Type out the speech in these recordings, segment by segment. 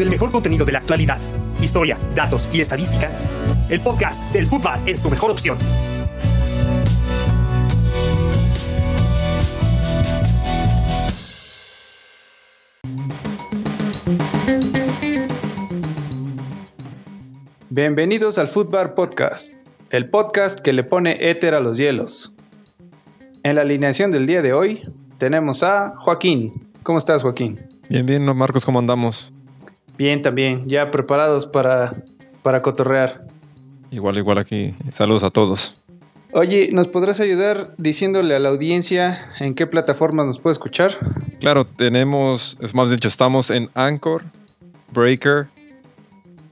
con el mejor contenido de la actualidad, historia, datos y estadística, el podcast del fútbol es tu mejor opción. Bienvenidos al Footbar Podcast, el podcast que le pone éter a los hielos. En la alineación del día de hoy tenemos a Joaquín. ¿Cómo estás, Joaquín? Bien, bien, Marcos, ¿cómo andamos? Bien, también, ya preparados para, para cotorrear. Igual, igual aquí. Saludos a todos. Oye, ¿nos podrás ayudar diciéndole a la audiencia en qué plataforma nos puede escuchar? Claro, tenemos, es más dicho, estamos en Anchor, Breaker,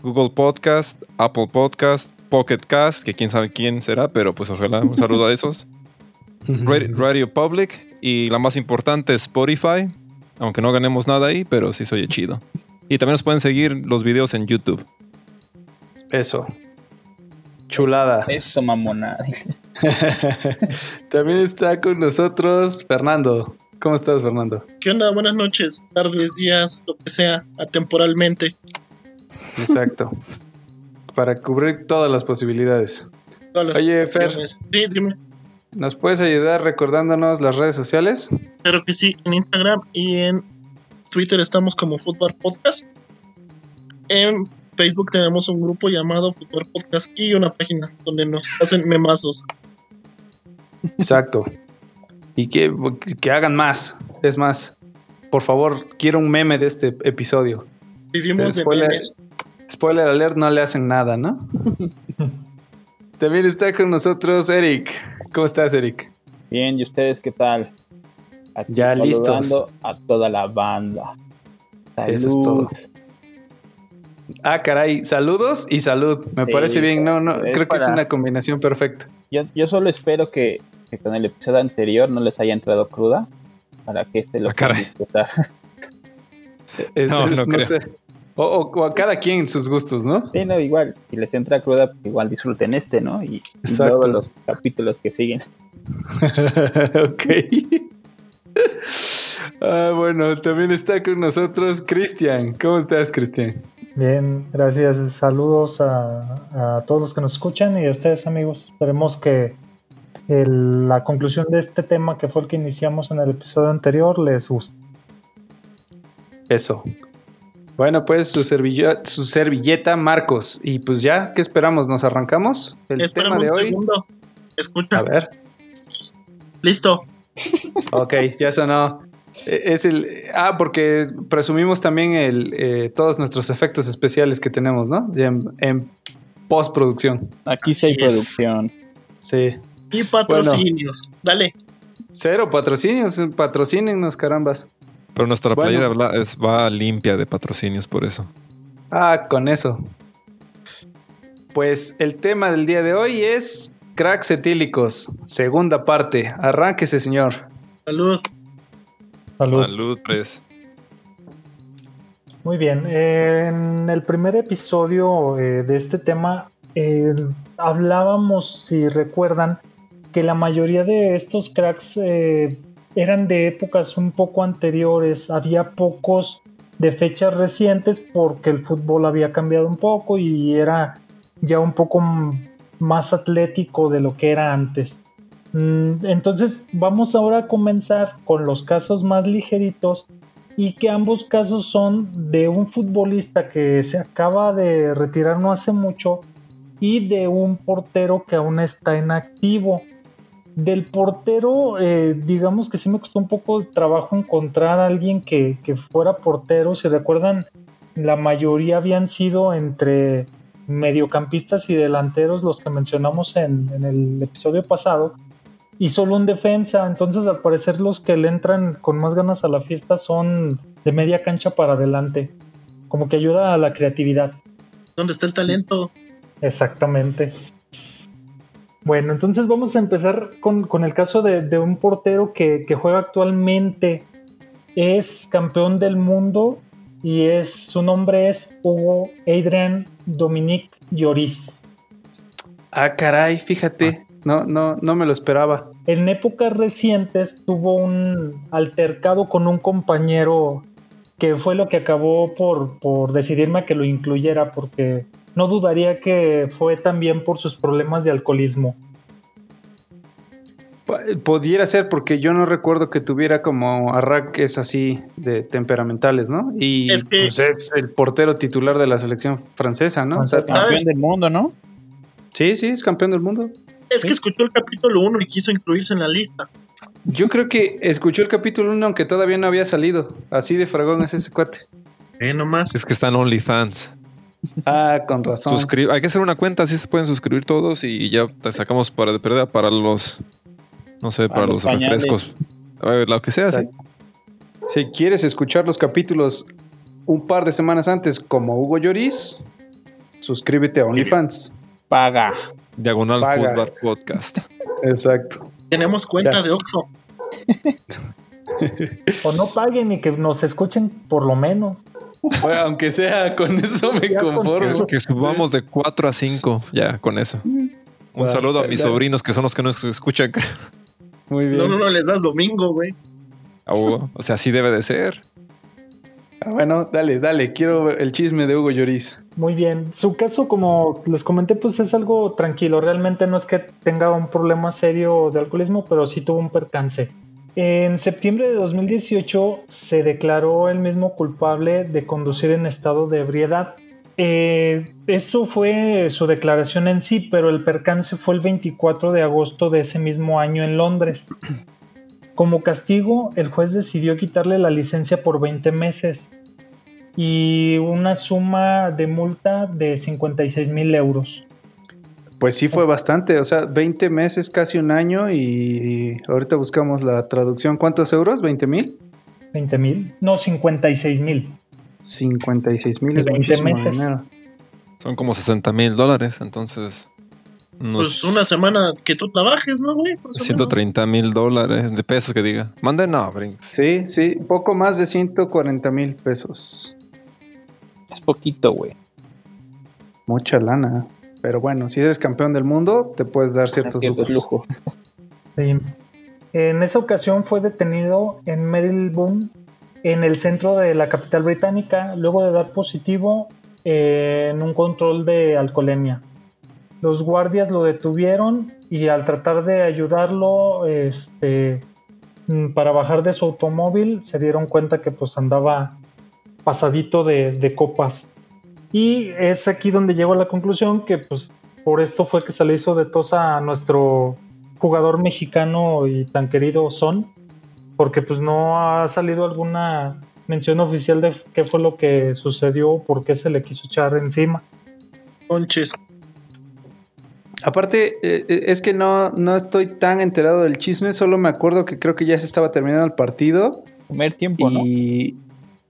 Google Podcast, Apple Podcast, Pocket Cast, que quién sabe quién será, pero pues ojalá un saludo a esos. Radio Public y la más importante, Spotify. Aunque no ganemos nada ahí, pero sí soy chido. Y también nos pueden seguir los videos en YouTube. Eso. Chulada. Eso, mamona. también está con nosotros Fernando. ¿Cómo estás, Fernando? ¿Qué onda? Buenas noches, tardes, días, lo que sea, atemporalmente. Exacto. Para cubrir todas las posibilidades. Oye, Fer. Sí, dime. ¿Nos puedes ayudar recordándonos las redes sociales? Claro que sí, en Instagram y en Twitter estamos como Football Podcast. En Facebook tenemos un grupo llamado Football Podcast y una página donde nos hacen memazos. Exacto. Y que, que hagan más. Es más, por favor, quiero un meme de este episodio. Vivimos de memes. Spoiler alert, no le hacen nada, ¿no? También está con nosotros Eric. ¿Cómo estás, Eric? Bien, ¿y ustedes qué tal? Ya listos. A toda la banda. Eso es todo. Ah, caray, saludos y salud. Me parece bien, no, no, creo que es una combinación perfecta. Yo, yo solo espero que, con el episodio anterior no les haya entrado cruda para que este lo ah, pueda disfrutar. no, no, creo. O, a cada quien sus gustos, ¿no? Sí, no, igual. Si les entra cruda, pues igual disfruten este, ¿no? Y, todos los capítulos que siguen. ok. Ah, bueno, también está con nosotros Cristian. ¿Cómo estás, Cristian? Bien, gracias. Saludos a, todos los que nos escuchan y a ustedes, amigos. Esperemos que la conclusión de este tema, que fue el que iniciamos en el episodio anterior, les guste. Eso. Bueno, pues su servilleta, su servilleta Marcos. Y pues ya, ¿qué esperamos? ¿Nos arrancamos? El tema de hoy. Escucha. A ver. Listo. Ok, ya sonó. E, es el. Ah, porque presumimos también el, eh, todos nuestros efectos especiales que tenemos, ¿no? En, postproducción. Aquí sí hay producción. Sí. Y patrocinios. Dale. Cero patrocinios. Patrocínenos, carambas. Pero nuestra playera es, va limpia de patrocinios por eso. Ah, con eso. Pues el tema del día de hoy es cracks etílicos, segunda parte. Arránquese, señor. Salud. Salud. Salud, pues. Muy bien. en el primer episodio eh, de este tema eh, hablábamos, si recuerdan, que la mayoría de estos cracks eh, eran de épocas un poco anteriores, había pocos de fechas recientes porque el fútbol había cambiado un poco y era ya un poco más atlético de lo que era antes. Mm, entonces vamos ahora a comenzar con los casos más ligeritos y que ambos casos son de un futbolista que se acaba de retirar no hace mucho y de un portero que aún está en activo. Del portero, eh, digamos que sí me costó un poco de trabajo encontrar a alguien que, fuera portero. Si recuerdan, la mayoría habían sido entre mediocampistas y delanteros los que mencionamos en, el episodio pasado. Y solo un defensa. Entonces, al parecer, los que le entran con más ganas a la fiesta son de media cancha para adelante. Como que ayuda a la creatividad. ¿Dónde está el talento? Exactamente. Bueno, entonces vamos a empezar con, el caso de, un portero que, juega actualmente. Es campeón del mundo y es, su nombre es Hugo Adrian Dominique Lloris. Ah, caray, fíjate, no, no, no me lo esperaba. En épocas recientes tuvo un altercado con un compañero que fue lo que acabó por, por decidirme a que lo incluyera, porque no dudaría que fue también por sus problemas de alcoholismo. Pudiera ser porque yo no recuerdo que tuviera como arranques así de temperamentales, ¿no? Y Es que- pues es el portero titular de la selección francesa, ¿no? O sea. Campeón del mundo, ¿no? sí, sí, es campeón del mundo. Es que escuchó el capítulo 1 y quiso incluirse en la lista. Yo creo que escuchó el capítulo 1 aunque todavía no había salido. Así de fragón es ese cuate. Eh, nomás. Es que están OnlyFans. Ah, con razón. Suscri- Hay que hacer una cuenta, así se pueden suscribir todos y ya te sacamos para de pérdida para los, no sé, para, Para los los pañales. refrescos. Eh, lo que sea, sí. Si quieres escuchar los capítulos un par de semanas antes como Hugo Lloris, suscríbete a OnlyFans. Paga. Diagonal Paga. Football Podcast. Exacto. Tenemos cuenta Ya. de Oxxo. O no paguen y que nos escuchen por lo menos. Bueno, aunque sea con eso me Ya conformo. eso. Que subamos de 4 a 5, ya con eso. Un saludo a mis sobrinos que son los que nos escuchan. Muy bien. No, no, no, les das domingo, güey. A Hugo. O sea, así debe de ser. Ah, bueno, dale, dale. Quiero el chisme de Hugo Lloris. Muy bien. Su caso, como les comenté, pues es algo tranquilo. Realmente no es que tenga un problema serio de alcoholismo, pero sí tuvo un percance. En septiembre de 2018 se declaró el mismo culpable de conducir en estado de ebriedad. Eh, eso fue su declaración en sí, pero el percance fue el 24 de agosto de ese mismo año en Londres. Como castigo, el juez decidió quitarle la licencia por 20 meses y una suma de multa de 56 mil euros. Pues sí fue bastante, o sea, 20 meses, casi un año y ahorita buscamos la traducción. ¿Cuántos euros? ¿20 mil? 20 mil, no 56 mil. 56 mil es 20 muchísimo meses. dinero. Son como 60 mil dólares, entonces. Unos Pues una semana que tú trabajes, ¿no, güey? Más o menos. 130 mil dólares de pesos que diga. Mande no, brincos. Sí, sí, poco más de 140 mil pesos. Es poquito, güey. Mucha lana. Pero bueno, si eres campeón del mundo, te puedes dar ciertos lujos. lujos. Sí. En esa ocasión fue detenido en Marylebone, en el centro de la capital británica, luego de dar positivo eh, en un control de alcoholemia. Los guardias lo detuvieron y al tratar de ayudarlo este, mm, para bajar de su automóvil, se dieron cuenta que pues andaba pasadito de, copas. Y es aquí donde llegó a la conclusión que pues por esto fue que se le hizo de tos a nuestro jugador mexicano y tan querido Son, porque pues no ha salido alguna mención oficial de qué fue lo que sucedió, por qué se le quiso echar encima. Conches. Aparte, eh, eh, es que no, no estoy tan enterado del chisme, solo me acuerdo que creo que ya se estaba terminando el partido Primer tiempo, ¿no? y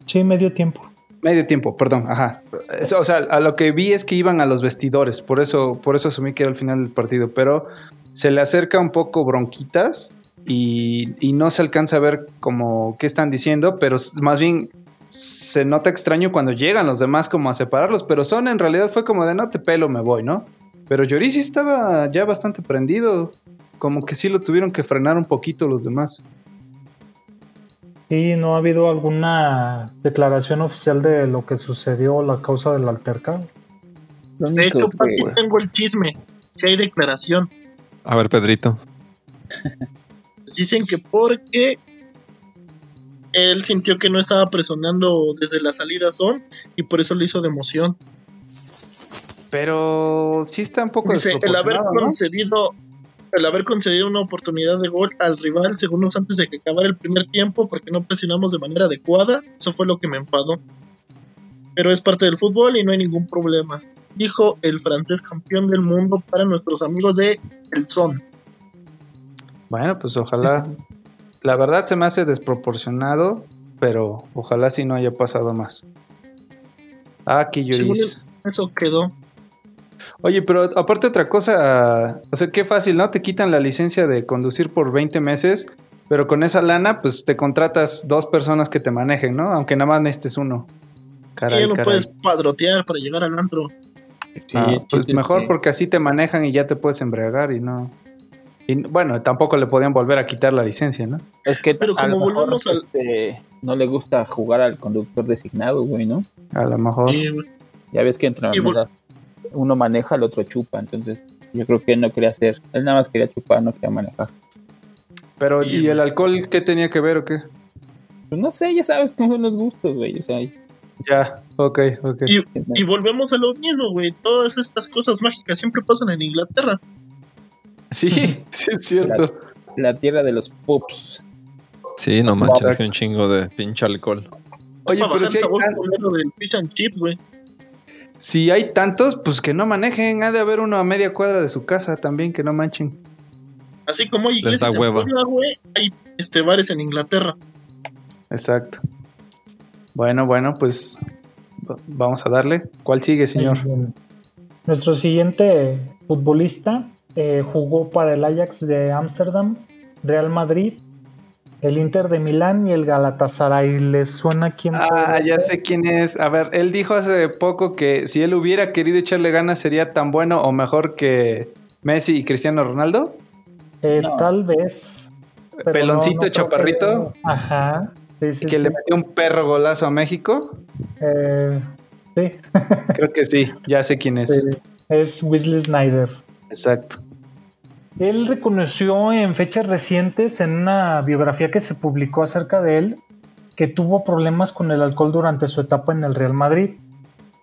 Sí, medio tiempo. medio tiempo, perdón, ajá. Eso, o sea, a lo que vi es que iban a los vestidores, por eso, por eso asumí que era el final del partido, pero se le acerca un poco bronquitas y, y no se alcanza a ver como qué están diciendo, pero más bien se nota extraño cuando llegan los demás como a separarlos, pero Son en realidad fue como de no te pelo, me voy, ¿no? Pero Lloris sí estaba ya bastante prendido, como que sí lo tuvieron que frenar un poquito los demás. Sí, no ha habido alguna declaración oficial de lo que sucedió, la causa del altercado. De hecho, que- aquí tengo el chisme. Si hay declaración. A ver, Pedrito. Dicen que porque él sintió que no estaba presionando desde la salida son y por eso lo hizo de emoción. Pero sí está un poco Dice, el haber concedido el haber concedido una oportunidad de gol al rival segundos antes de que acabara el primer tiempo porque no presionamos de manera adecuada, eso fue lo que me enfadó. Pero es parte del fútbol y no hay ningún problema, dijo el francés campeón del mundo para nuestros amigos de El Son. Bueno, pues ojalá. La verdad se me hace desproporcionado, pero ojalá sí no haya pasado más. Ah, aquí Según Lloris. Eso quedó. Oye, pero aparte otra cosa, o sea, qué fácil, ¿no? Te quitan la licencia de conducir por 20 meses, pero con esa lana, pues te contratas dos personas que te manejen, ¿no? Aunque nada más necesites uno. Es que ya no puedes padrotear para llegar al antro. Sí, Ah, pues chiste mejor que- porque así te manejan y ya te puedes embriagar y no. Y bueno, tampoco le podían volver a quitar la licencia, ¿no? Es que Pero como volvemos al- este, no le gusta jugar al conductor designado, güey, ¿no? A lo mejor. Sí, güey. Ya ves que Y vol- uno maneja, el otro chupa, entonces yo creo que él no quería hacer, él nada más quería chupar, no quería manejar. Pero, Y- ¿y el alcohol qué tenía que ver o qué? Pues no sé, ya sabes cómo son los gustos, güey, o sea, Ya, ok, ok. Y, y volvemos a lo mismo, güey. Todas estas cosas mágicas siempre pasan en Inglaterra. Sí, sí es cierto. la tierra de los pups. Sí, no manches, un chingo de pinche alcohol. Oye, pero si hay, del fish and chips, güey. Si hay tantos, pues que no manejen. Ha de haber uno a media cuadra de su casa también, que no manchen. Así como hay iglesias en hueva. Puebla, güey, hay este, bares en Inglaterra. Exacto. Bueno, bueno, pues va- vamos a darle. ¿Cuál sigue, señor? Nuestro siguiente futbolista eh, jugó para el Ajax de Ámsterdam, Real Madrid, el Inter de Milán y el Galatasaray. ¿Les suena quién? Ah, ya sé quién es. A ver, él dijo hace poco que si él hubiera querido echarle ganas sería tan bueno o mejor que Messi y Cristiano Ronaldo. Eh, No. Tal vez. Peloncito, no chaparrito. que- Ajá. Sí, sí, que sí. le metió un perro golazo a México. Eh, sí, Creo que sí, ya sé quién es. sí, es Wesley Snyder. Exacto. Él reconoció en fechas recientes, en una biografía que se publicó acerca de él, que tuvo problemas con el alcohol durante su etapa en el Real Madrid.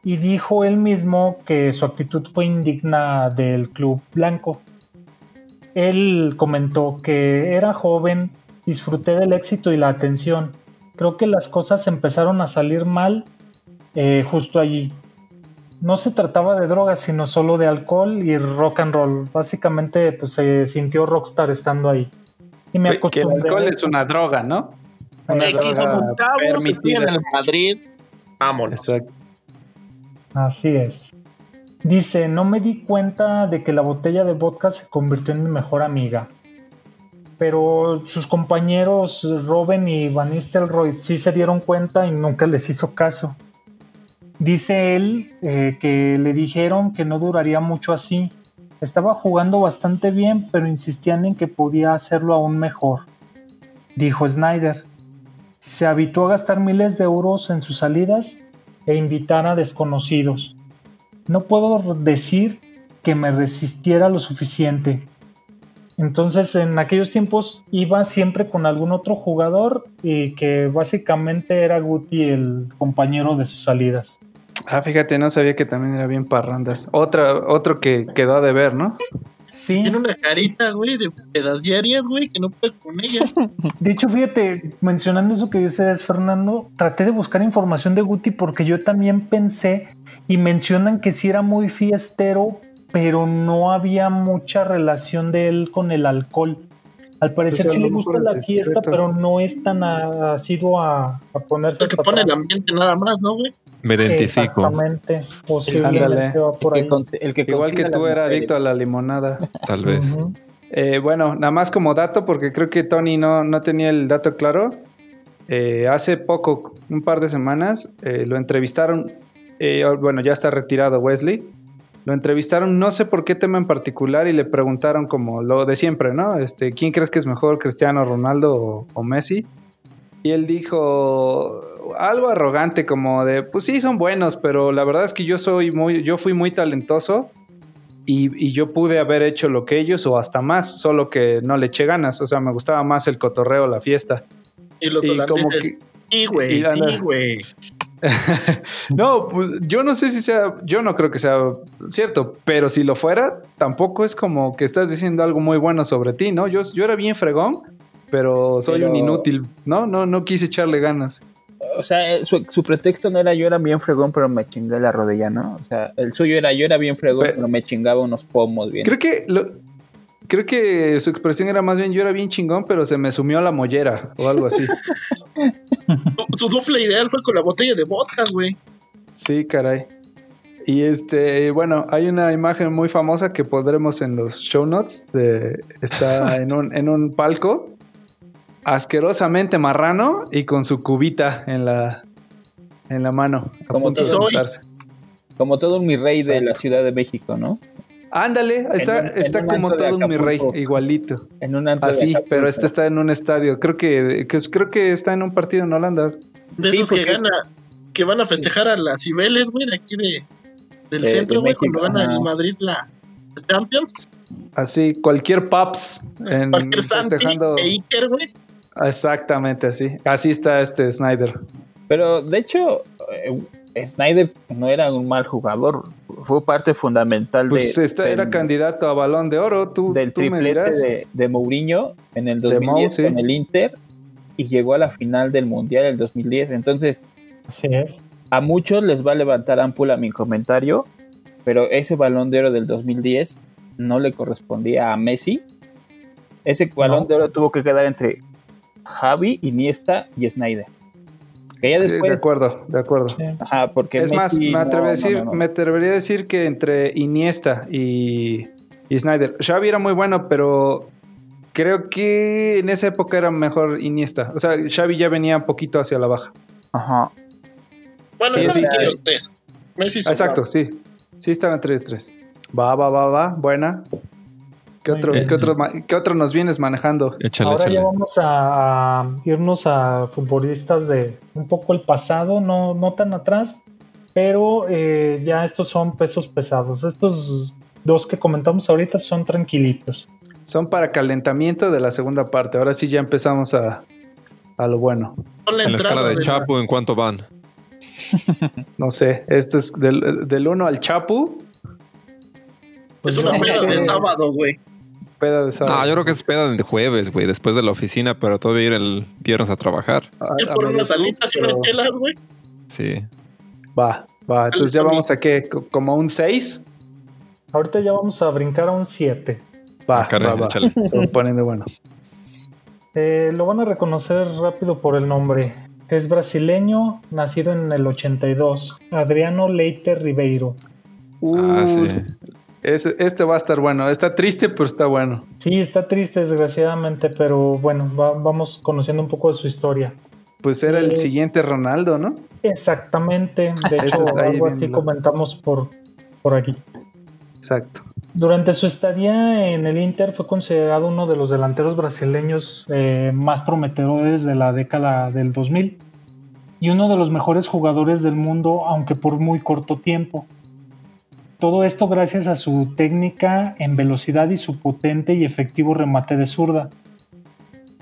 Y dijo él mismo que su actitud fue indigna del club blanco. Él comentó que era joven, disfruté del éxito y la atención. Creo que las cosas empezaron a salir mal eh, justo allí. No se trataba de drogas, sino solo de alcohol y rock and roll. Básicamente, pues se sintió rockstar estando ahí. Y me Que el alcohol es una droga, ¿no? Una. X droga permitida. en el Madrid. Vámonos. Exacto. Así es. Dice, no me di cuenta de que la botella de vodka se convirtió en mi mejor amiga. Pero sus compañeros Robin y Van Nistelrooy sí se dieron cuenta y nunca les hizo caso. Dice él eh, que le dijeron que no duraría mucho así. Estaba jugando bastante bien, pero insistían en que podía hacerlo aún mejor. Dijo Snyder. Se habituó a gastar miles de euros en sus salidas e invitar a desconocidos. No puedo decir que me resistiera lo suficiente. Entonces en aquellos tiempos iba siempre con algún otro jugador y que básicamente era Guti el compañero de sus salidas. Ah, fíjate, no sabía que también era bien parrandas. Otra, otro que quedó a deber, ¿no? Sí, Tiene una carita, güey, de pedas diarias, güey, que no puedes con ella. de hecho fíjate, mencionando eso que dices Fernando, traté de buscar información de Guti porque yo también pensé y mencionan que sí era muy fiestero, pero no había mucha relación de él con el alcohol. Al parecer sí lo le gusta la es fiesta, discreto. pero no es tan a- asiduo a, a ponerse El que pone el ambiente nada más, ¿no, güey? Me identifico. Exactamente. Posiblemente Ándale. va por El ahí. que, conse- el que Igual que tú era mujeres. adicto a la limonada. Tal vez. Eh, bueno, nada más como dato, porque creo que Tony no, no tenía el dato claro. Eh, hace poco, un par de semanas, eh, lo entrevistaron. eh, bueno, ya está retirado Wesley. Lo entrevistaron, no sé por qué tema en particular, y le preguntaron como lo de siempre, ¿no? Este, ¿quién crees que es mejor, Cristiano Ronaldo o, o Messi? Y él dijo algo arrogante, como de, pues sí, son buenos, pero la verdad es que yo soy muy, yo fui muy talentoso y, y yo pude haber hecho lo que ellos o hasta más, solo que no le eché ganas. O sea, me gustaba más el cotorreo, la fiesta. Y los Y holandeses. que- Sí, güey, sí, güey. No, pues yo no sé si sea, yo no creo que sea cierto, pero si lo fuera, tampoco es como que estás diciendo algo muy bueno sobre ti, ¿no? Yo, yo era bien fregón, pero soy Pero- un inútil, ¿no? No, no quise echarle ganas. O sea, eh, su, su pretexto no era yo era bien fregón, pero me chingué la rodilla, ¿no? O sea, el suyo era yo era bien fregón, Pe- pero me chingaba unos pomos bien. Creo que lo, creo que su expresión era más bien yo era bien chingón, pero se me sumió la mollera o algo así. Su, dupla ideal fue con la botella de vodka, güey. Sí, caray. Y este, bueno, hay una imagen muy famosa que pondremos en los show notes. De, está en un, en un palco, asquerosamente marrano y con su cubita en la, en la mano. A Como punto de todo. sentarse. Como todo un mi rey de la Ciudad de México, ¿no? Ándale, está, un- está como todo mi rey, igualito. En un Así, pero este está en un estadio. Creo que, que- creo que está en un partido en Holanda. De Sí, esos que porque- gana, que van a festejar a las Cibeles, güey, de aquí de, del De- centro, de güey, cuando gana el Madrid la la Champions. Así, cualquier Paps en Cualquier Santi festejando. e Iker, güey. Exactamente así. Así está este Snyder. Pero de hecho, eh, Snyder no era un mal jugador. Fue parte fundamental Pues de, este era del- candidato a balón de oro. Tú, del tú me dirás. de, de Mourinho en el De 2010 Mou, sí. con el Inter y llegó a la final del Mundial del 2010. Entonces, Así es. a muchos les va a levantar ámpula mi comentario, pero ese balón de oro del 2010 no le correspondía a Messi. Ese balón No. de oro tuvo que quedar entre Javi, Iniesta y Snyder. Que ya Sí, después, de acuerdo, de acuerdo. Sí. ajá, porque Es más, me, atrevo no, a decir, no, no, no. me atrevería a decir que entre Iniesta y, y Snyder. Xavi era muy bueno, pero creo que en esa época era mejor Iniesta. O sea, Xavi ya venía un poquito hacia la baja. Ajá. Bueno, Sí, estaban aquí los tres. Messi. Exacto, sí. Sí estaban 3-3. Va, va, va, va. Buena. ¿Qué otro. ¿qué, otro, qué otro nos vienes manejando? Échale, Ahora échale. ya vamos a, irnos a futbolistas de un poco el pasado, no, no tan atrás, pero eh, ya estos son pesos pesados. Estos dos que comentamos ahorita son tranquilitos. Son para calentamiento de la segunda parte. Ahora sí ya empezamos a, a lo bueno. En la escala de Chapo, ¿en cuánto van? No sé, este es del, del 1 al Chapu, Es una Pues, peda eh, de sábado, güey. Peda de sábado. Ah, yo creo que es peda de jueves, güey, después de la oficina, pero todavía ir el viernes a trabajar. A- Ir a por unas alitas y unas chelas, güey. Sí. Va, va. Entonces ya vamos a qué? Co- ¿Como un 6? Ahorita ya vamos a brincar a un 7. Va, Ah, caray, va, va. Se va poniendo bueno. Eh, lo van a reconocer rápido por el nombre. Es brasileño, nacido en el 82. Adriano Leite Ribeiro. Ah, sí. Este va a estar bueno. Está triste, pero está bueno. Sí, está triste desgraciadamente, pero bueno, va- vamos conociendo un poco de su historia. Pues era el Eh, siguiente Ronaldo, ¿no? Exactamente, de hecho algo así comentamos por, por aquí. Exacto. Durante su estadía en el Inter fue considerado uno de los delanteros brasileños eh, más prometedores de la década del 2000 y uno de los mejores jugadores del mundo, aunque por muy corto tiempo. Todo esto gracias a su técnica en velocidad y su potente y efectivo remate de zurda.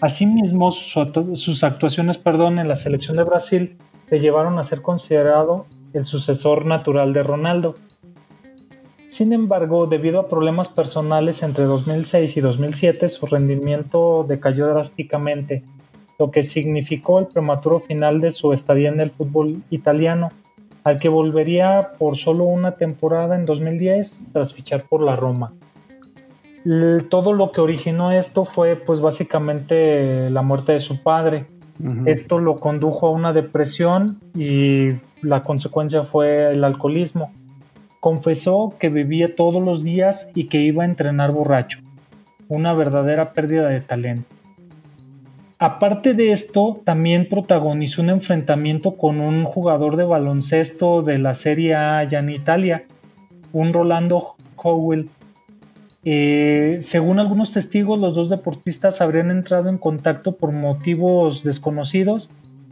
Asimismo, sus, actu- sus actuaciones perdón, en la selección de Brasil le llevaron a ser considerado el sucesor natural de Ronaldo. Sin embargo, debido a problemas personales entre 2006 y 2007, su rendimiento decayó drásticamente, lo que significó el prematuro final de su estadía en el fútbol italiano, al que volvería por solo una temporada en 2010 tras fichar por la Roma. Todo lo que originó esto fue pues básicamente la muerte de su padre, esto lo condujo a una depresión y la consecuencia fue el alcoholismo. Confesó que bebía todos los días y que iba a entrenar borracho. Una verdadera pérdida de talento. Aparte de esto, también protagonizó un enfrentamiento con un jugador de baloncesto de la Serie A ya en Italia, un Rolando Howell. Eh, según algunos testigos, los dos deportistas habrían entrado en contacto por motivos desconocidos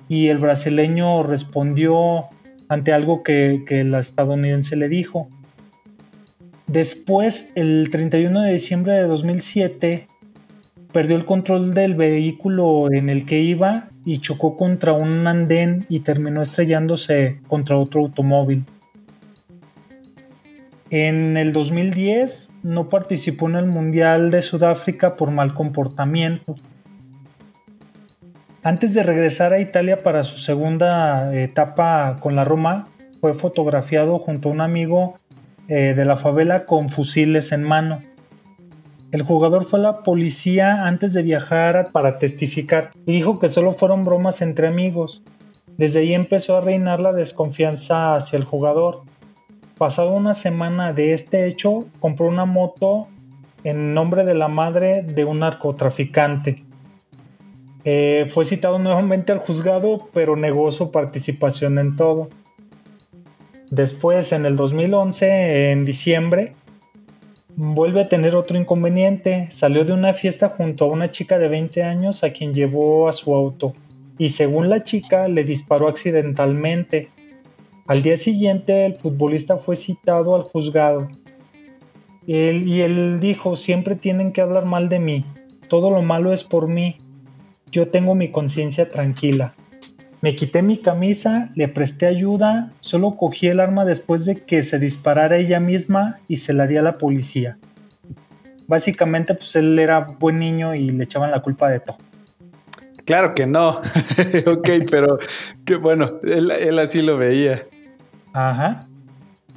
y el brasileño respondió ante algo que, que la estadounidense le dijo. Después, el 31 de diciembre de 2007, perdió el control del vehículo en el que iba y chocó contra un andén y terminó estrellándose contra otro automóvil. En el 2010 no participó en el Mundial de Sudáfrica por mal comportamiento. Antes de regresar a Italia para su segunda etapa con la Roma, fue fotografiado junto a un amigo eh, de la favela con fusiles en mano. El jugador fue a la policía antes de viajar para testificar y dijo que solo fueron bromas entre amigos. Desde ahí empezó a reinar la desconfianza hacia el jugador. Pasada una semana de este hecho, compró una moto en nombre de la madre de un narcotraficante. Eh, fue citado nuevamente al juzgado, pero negó su participación en todo. Después, en el 2011, en diciembre, vuelve a tener otro inconveniente. Salió de una fiesta junto a una chica de 20 años a quien llevó a su auto y según la chica le disparó accidentalmente. Al día siguiente el futbolista fue citado al juzgado. Él, y él dijo, siempre tienen que hablar mal de mí. Todo lo malo es por mí. Yo tengo mi conciencia tranquila. Me quité mi camisa, le presté ayuda, solo cogí el arma después de que se disparara ella misma y se la di a la policía. Básicamente, pues él era buen niño y le echaban la culpa de todo. Claro que no. ok, pero que bueno, él, él así lo veía. Ajá.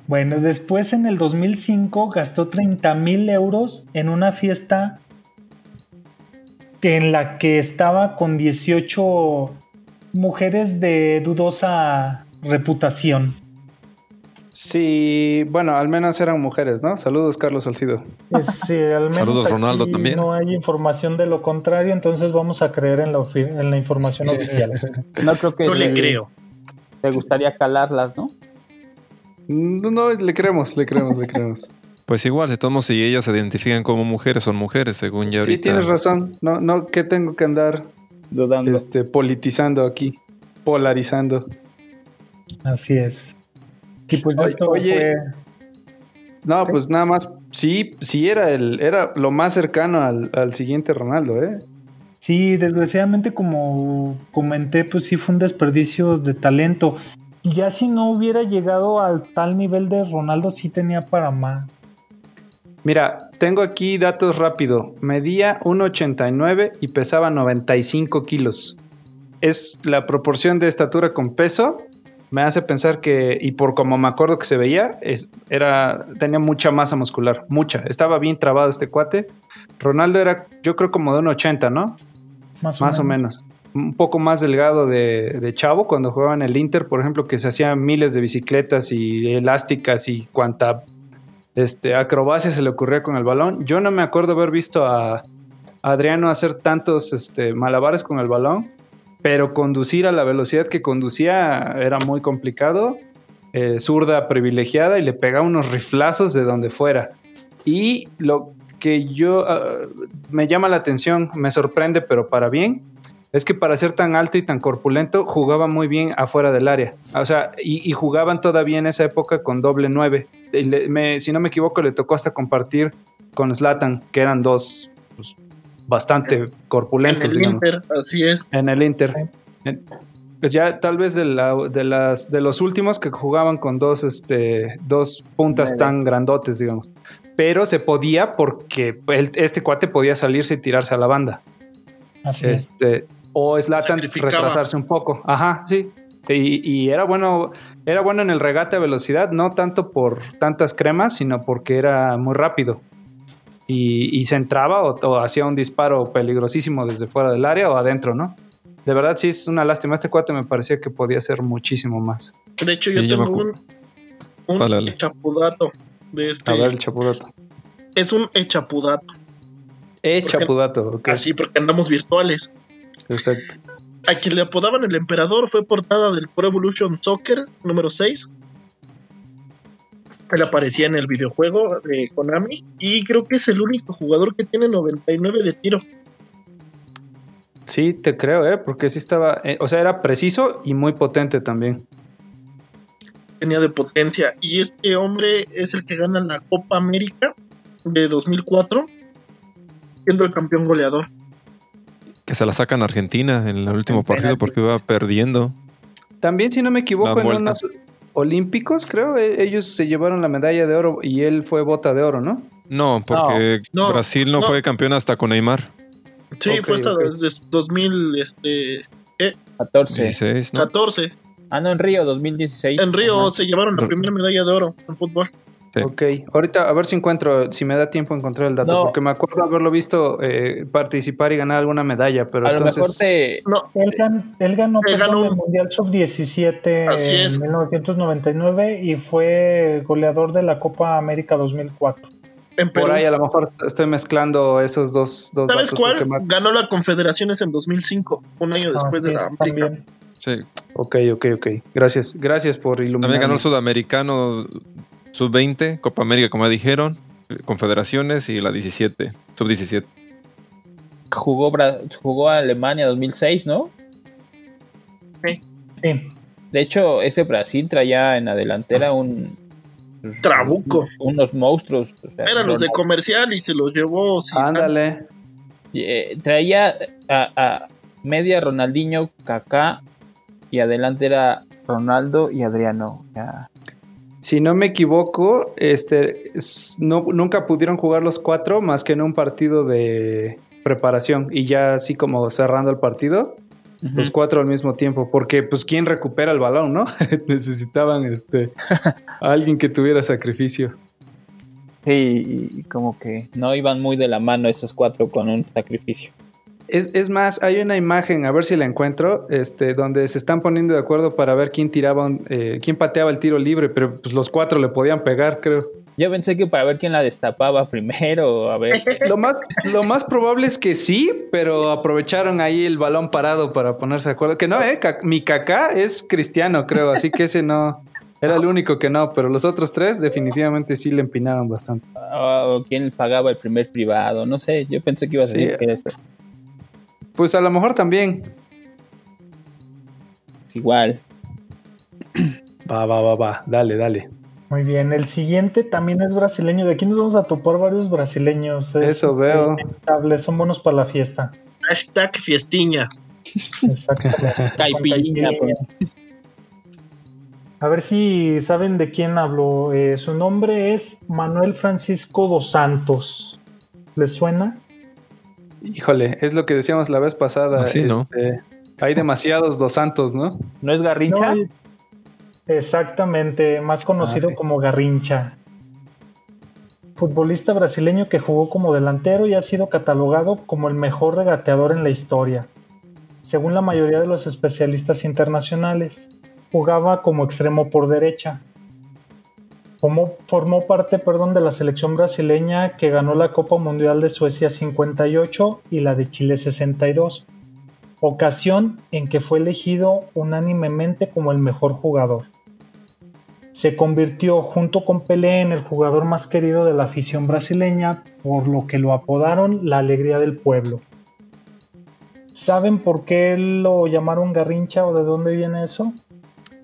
Bueno, después en el 2005 gastó 30 mil euros en una fiesta en la que estaba con 18 mujeres de dudosa reputación. Sí, bueno, al menos eran mujeres, ¿no? Saludos, Carlos Salcido. Sí, al menos Saludos, Ronaldo, también. No hay información de lo contrario, entonces vamos a creer en la, ofi- en la información oficial. No creo que No le le- creo. te gustaría calarlas, ¿no? No, no, le creemos, le creemos, le creemos. Pues igual, de todos si ellas se identifican como mujeres, son mujeres, según ya Sí, ahorita. tienes razón. No, no, que tengo que andar Dudando. este, politizando aquí, polarizando. Así es. Y pues Oye, esto oye. fue. No, pues nada más, sí, sí era el, era lo más cercano al, al siguiente Ronaldo, ¿eh? Sí, desgraciadamente, como comenté, pues sí fue un desperdicio de talento. Ya si no hubiera llegado al tal nivel de Ronaldo, sí tenía para más. Mira, tengo aquí datos rápido. Medía 1,89 y pesaba 95 kilos. Es la proporción de estatura con peso. Me hace pensar que, y por como me acuerdo que se veía, es, era, tenía mucha masa muscular, mucha. Estaba bien trabado este cuate. Ronaldo era, yo creo, como de 1,80, ¿no? Más o Más o menos. menos. Un poco más delgado de, de Chavo cuando jugaba en el Inter, por ejemplo, que se hacían miles de bicicletas y elásticas y cuanta este, acrobacia se le ocurría con el balón. Yo no me acuerdo haber visto a Adriano hacer tantos este, malabares con el balón, pero conducir a la velocidad que conducía era muy complicado. Eh, zurda privilegiada y le pegaba unos riflazos de donde fuera. Y lo que yo ah, me llama la atención, me sorprende, pero para bien, es que para ser tan alto y tan corpulento jugaba muy bien afuera del área. O sea, y, y jugaban todavía en esa época con doble nueve. Y le- me- si no me equivoco, le tocó hasta compartir con Slatan, que eran dos pues, bastante En corpulentos. el digamos, Inter, así es. en el Inter. En- Pues ya tal vez de, la- de las, de los últimos que jugaban con dos, este, dos puntas tan grandotes, digamos. Pero se podía porque el- este cuate podía salirse y tirarse a la banda. Así es. O Slatan Sacrificaba. retrasarse un poco. Ajá, sí. Y, y era bueno, era bueno en el regate a velocidad, no tanto por tantas cremas, sino porque era muy rápido. Y, y se entraba o, o hacía un disparo peligrosísimo desde fuera del área o adentro, ¿no? De verdad sí es una lástima. Este cuate me parecía que podía ser muchísimo más. De hecho, Sí, yo tengo un, un echapudato de este. A ver el chapudato. Es un echapudato. Eh, Porque- chapudato, ok. Así porque andamos virtuales. Exacto. A quien le apodaban el emperador fue portada del Pro Evolution Soccer número 6. Él aparecía en el videojuego de Konami y creo que es el único jugador que tiene 99 de tiro. Sí, te creo, ¿eh? Porque sí estaba, eh, o sea, era preciso y muy potente también. Tenía de potencia. Y este hombre es el que gana la Copa América de 2004, siendo el campeón goleador. Que se la sacan a Argentina en el último En partido penalti. porque iba perdiendo. También, si no me equivoco, en unos olímpicos, creo, e- ellos se llevaron la medalla de oro y él fue bota de oro, ¿no? No, porque No, Brasil no, no. fue campeón hasta con Neymar. Sí, fue hasta ok. desde 2014. 14. 16, ¿no? Ah, no, en Río, 2016. En Río Ajá. se llevaron la primera medalla de oro en fútbol. Sí. Ok, ahorita a ver si encuentro, si me da tiempo encontrar el dato, No. porque me acuerdo haberlo visto eh, participar y ganar alguna medalla, pero A lo entonces... mejor te. No, Él, gan- él ganó, Él ganó el un- Mundial Sub-17 Así en es. 1999 y fue goleador de la Copa América 2004. en. Por ahí a lo mejor estoy mezclando esos dos, dos ¿Sabes datos. cuál? me- Ganó la Confederaciones en 2005, un año después Así de la América. también. Sí. Ok, ok, ok. Gracias, gracias por iluminar. También ganó el Sudamericano Sub-20, Copa América, como ya dijeron. Confederaciones y la 17, sub-17. Jugó, jugó a Alemania 2006, ¿no? Sí. De hecho, ese Brasil traía en la delantera un... Trabuco. Unos monstruos. o sea, Eran los de comercial y se los llevó. Ándale. eh, traía a, a media Ronaldinho, Kaká y adelante era Ronaldo y Adriano. Ya. Si no me equivoco, este, no, nunca pudieron jugar los cuatro más que en un partido de preparación y ya así como cerrando el partido, los cuatro al mismo tiempo, porque pues quién recupera el balón, ¿no? Necesitaban este a alguien que tuviera sacrificio. Sí, y como que no iban muy de la mano esos cuatro con un sacrificio. Es, es más, hay una imagen, a ver si la encuentro, este, donde se están poniendo de acuerdo para ver quién tiraba, un- eh, quién pateaba el tiro libre, pero pues los cuatro le podían pegar, creo. Yo pensé que para ver quién la destapaba primero, a ver. Lo más, lo más probable es que sí, pero aprovecharon ahí el balón parado para ponerse de acuerdo. Que no, eh, mi cacá es cristiano, creo, así que ese no. Era el único que no, pero los otros tres definitivamente sí le empinaron bastante. o quién pagaba el primer privado, no sé, yo pensé que iba a Sí. ser que era eso. Pues a lo mejor también. Es igual. Va, va, va, va. Dale, dale. Muy bien, el siguiente también es brasileño. De aquí nos vamos a topar varios brasileños. Es, Eso veo. inevitable, Son buenos para la fiesta. Hashtag fiestiña. Con caipirinha. A ver si saben de quién hablo. Eh, su nombre es Manuel Francisco dos Santos. ¿Les suena? Híjole, es lo que decíamos la vez pasada. Así, ¿no? este, hay demasiados dos santos, ¿no? ¿No es Garrincha? No, exactamente, más conocido Ah, sí. como Garrincha. Futbolista brasileño que jugó como delantero y ha sido catalogado como el mejor regateador en la historia, según la mayoría de los especialistas internacionales. Jugaba como extremo por derecha. Formó, formó parte perdón, de la selección brasileña que ganó la Copa Mundial de Suecia 58 y la de Chile 62 ocasión en que fue elegido unánimemente como el mejor jugador. Se convirtió junto con Pelé en el jugador más querido de la afición brasileña, por lo que lo apodaron la alegría del pueblo. ¿Saben por qué lo llamaron Garrincha o de dónde viene eso?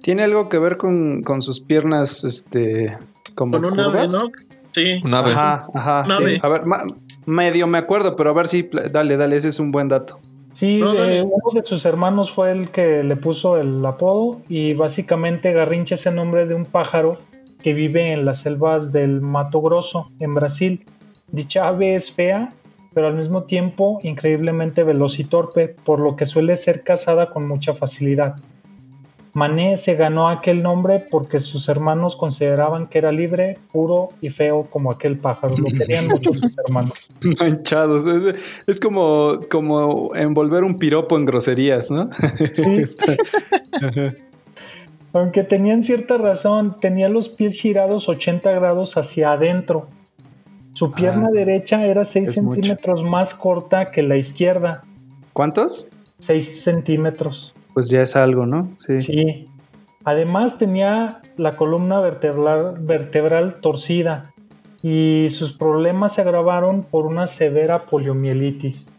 Tiene algo que ver con, con sus piernas, este, como Con un ave? ¿no? Sí. Un ave. Ajá, ajá. Un sí. ave. A ver, ma- medio me acuerdo, pero a ver si, dale, dale, ese es un buen dato. Sí, No, eh, uno de sus hermanos fue el que le puso el apodo y básicamente Garrincha es el nombre de un pájaro que vive en las selvas del Mato Grosso, en Brasil. Dicha ave es fea, pero al mismo tiempo increíblemente veloz y torpe, por lo que suele ser cazada con mucha facilidad. Mané se ganó aquel nombre porque sus hermanos consideraban que era libre, puro y feo como aquel pájaro. Lo querían mucho sus hermanos. Manchados. Es, es como, como envolver un piropo en groserías, ¿no? Sí. Aunque tenían cierta razón, tenía los pies girados 80 grados hacia adentro. Su pierna Ah, derecha era 6 es mucho. centímetros más corta que la izquierda. ¿Cuántos? 6 centímetros. Pues ya es algo, ¿no? Sí. Sí. Además tenía la columna vertebral, vertebral torcida y sus problemas se agravaron por una severa poliomielitis.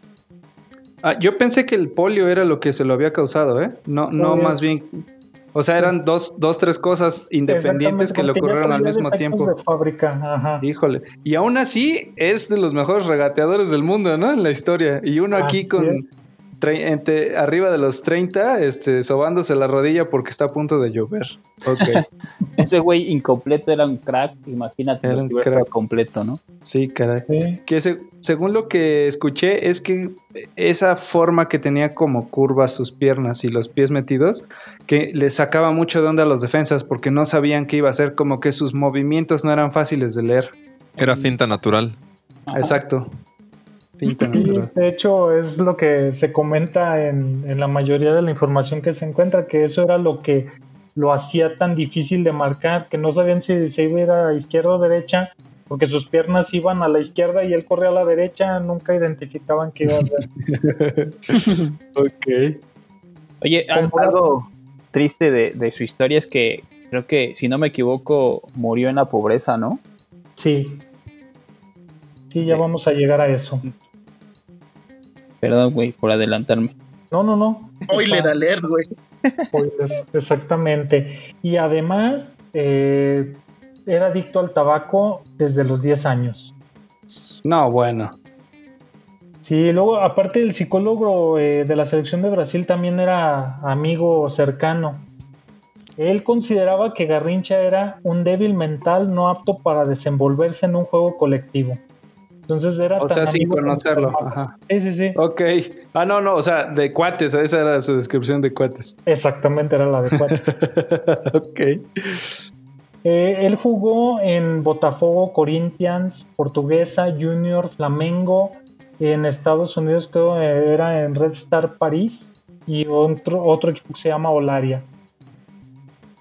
Ah, yo pensé que el polio era lo que se lo había causado, ¿eh? No, no, más bien. O sea, eran dos, dos, tres cosas independientes que le ocurrieron al mismo tiempo. de fábrica, ajá. Híjole. Y aún así es de los mejores regateadores del mundo, ¿no? En la historia. Y uno aquí con es. Entre- arriba de los 30, este, sobándose la rodilla porque está a punto de llover. Ok. Ese güey incompleto era un crack, imagínate Era un crack. completo, ¿no? sí, caray. Sí. Que se- según lo que escuché es que esa forma que tenía como curvas sus piernas y los pies metidos, que le sacaba mucho de onda a los defensas porque no sabían qué iba a hacer, como que sus movimientos no eran fáciles de leer. Era finta natural. Ajá. Exacto. Pinta Sí, de hecho es lo que se comenta en, en la mayoría de la información que se encuentra, que eso era lo que lo hacía tan difícil de marcar, que no sabían si se iba a ir a izquierda o derecha, porque sus piernas iban a la izquierda y él corría a la derecha, nunca identificaban qué iba a hacer. ok. Oye, algo triste de, de su historia es que creo que, si no me equivoco, murió en la pobreza, ¿no? Sí, Sí, ya vamos a llegar a eso. Perdón, güey, por adelantarme. No, no, no. Spoiler alert, güey. Spoiler, exactamente. Y además, eh, era adicto al tabaco desde los 10 años. No, bueno. Sí, luego, aparte el psicólogo eh, de la selección de Brasil también era amigo cercano. Él consideraba que Garrincha era un débil mental no apto para desenvolverse en un juego colectivo. Entonces era O tan sea, sin conocerlo. Ajá. Sí, sí, sí. Ok. Ah, no, no, o sea, de cuates, esa era su descripción de cuates. Exactamente, era la adecuada. ok. Eh, él jugó en Botafogo, Corinthians, Portuguesa, Junior, Flamengo. En Estados Unidos creo eh, era en Red Star París y otro, otro equipo que se llama Olaria.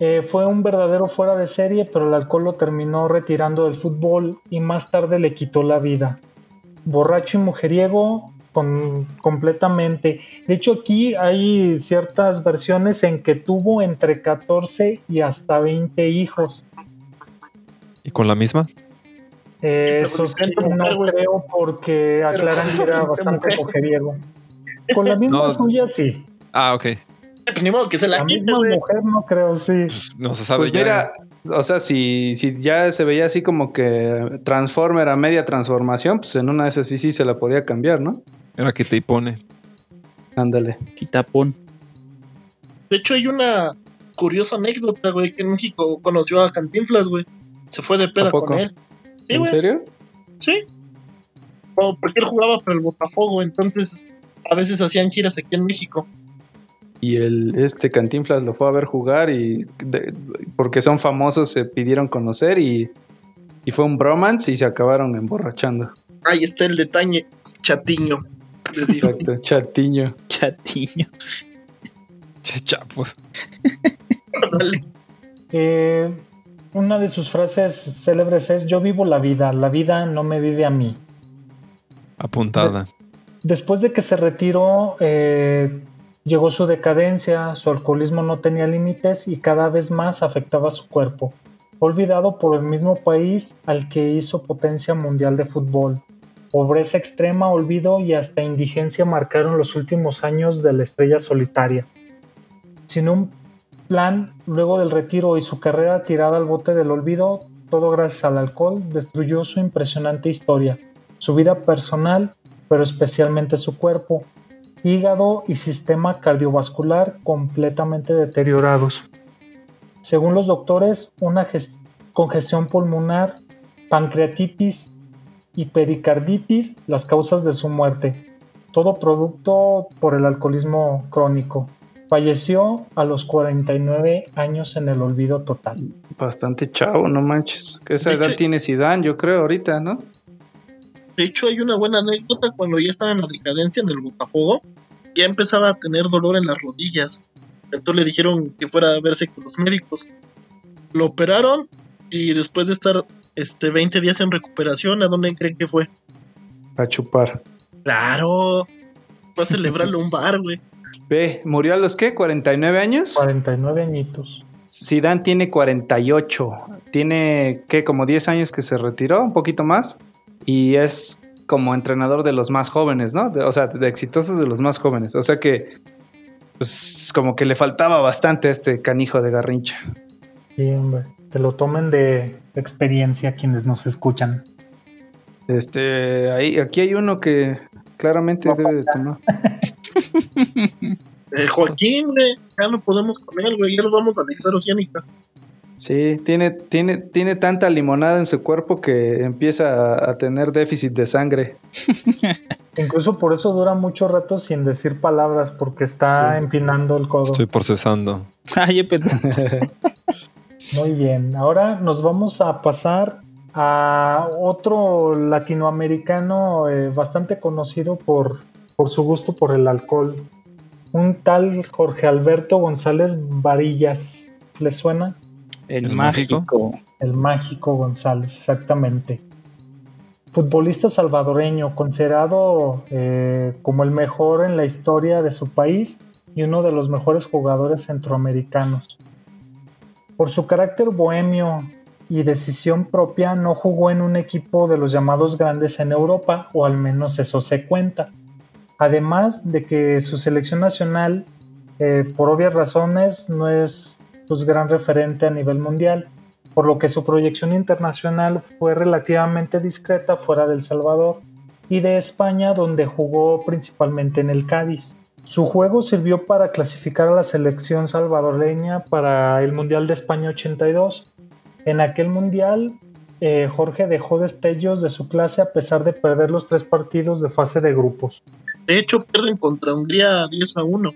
Eh, fue un verdadero fuera de serie, pero el alcohol lo terminó retirando del fútbol y más tarde le quitó la vida. Borracho y mujeriego con, completamente. De hecho, aquí hay ciertas versiones en que tuvo entre 14 y hasta 20 hijos. ¿Y con la misma? Eh, Pero eso sí, mujer, no creo porque aclaran que era bastante mujer. mujeriego. Con la misma No. suya, sí. Ah, ok. Pues ni modo que se la, La quite, misma güey. mujer no creo, sí. Pues, no se sabe Pues ya. mira, o sea, si, si ya se veía así como que Transformer a media transformación, pues en una de esas sí, sí se la podía cambiar, ¿no? Era que te pone. Ándale. Quitapón. De hecho, hay una curiosa anécdota, güey, que en México conoció a Cantinflas, güey. Se fue de peda ¿A poco? con él. Sí, ¿En güey. serio? Sí. No, porque él jugaba para el Botafogo, entonces a veces hacían giras aquí en México. Y el este Cantinflas lo fue a ver jugar y de- porque son famosos se pidieron conocer y, y fue un bromance y se acabaron emborrachando. Ahí está el detalle, chatiño. Exacto, chatiño. Chatiño. Dale. Eh, una de sus frases célebres es: Yo vivo la vida, la vida no me vive a mí. Apuntada. Después de que se retiró, eh, llegó su decadencia, su alcoholismo no tenía límites y cada vez más afectaba su cuerpo. Olvidado por el mismo país al que hizo potencia mundial de fútbol. Pobreza extrema, olvido y hasta indigencia marcaron los últimos años de la estrella solitaria. Sin un plan, luego del retiro y su carrera tirada al bote del olvido, todo gracias al alcohol, destruyó su impresionante historia, su vida personal pero especialmente su cuerpo, hígado y sistema cardiovascular completamente deteriorados. Según los doctores, una ges- congestión pulmonar, pancreatitis y pericarditis, las causas de su muerte, todo producto por el alcoholismo crónico. Falleció a los 49 años en el olvido total. Bastante chavo, no manches. Que esa edad hecho- tiene Zidane, yo creo, ahorita, ¿no? De hecho, hay una buena anécdota cuando ya estaba en la decadencia en el Botafogo. Ya empezaba a tener dolor en las rodillas. Entonces le dijeron que fuera a verse con los médicos. Lo operaron y después de estar este 20 días en recuperación, ¿a dónde creen que fue? A chupar. Claro, fue a celebrarlo a un bar, güey. Ve, ¿murió a los qué? ¿49 años? 49 añitos. Zidane tiene 48. Tiene, ¿qué? Como 10 años que se retiró, un poquito más. Y es como entrenador de los más jóvenes, ¿no? De- o sea, de exitosos de los más jóvenes. O sea que, pues, como que le faltaba bastante a este canijo de Garrincha. Sí, hombre. Que lo tomen de experiencia quienes nos escuchan. Este, ahí, aquí hay uno que claramente debe de tomar. Eh, Joaquín, güey, ya no podemos con él, güey. Ya lo vamos a anexar oceánica. Sí, tiene, tiene, tiene tanta limonada en su cuerpo que empieza a, a tener déficit de sangre. Incluso por eso dura mucho rato sin decir palabras, porque está Sí. empinando el codo. Estoy procesando. Ay, Muy bien. Ahora nos vamos a pasar a otro latinoamericano eh, bastante conocido por, por su gusto por el alcohol. Un tal Jorge Alberto González Varillas. ¿Le suena? El, ¿El mágico. mágico? El mágico González, exactamente. Futbolista salvadoreño, considerado eh, como el mejor en la historia de su país y uno de los mejores jugadores centroamericanos. Por su carácter bohemio y decisión propia no jugó en un equipo de los llamados grandes en Europa, o al menos eso se cuenta. Además de que su selección nacional, eh, por obvias razones, no es pues, gran referente a nivel mundial, por lo que su proyección internacional fue relativamente discreta fuera del Salvador y de España, donde jugó principalmente en el Cádiz. Su juego sirvió para clasificar a la selección salvadoreña para el Mundial de España 82. En aquel Mundial, eh, Jorge dejó destellos de su clase a pesar de perder los tres partidos de fase de grupos. De hecho, pierden contra Hungría 10 a 1.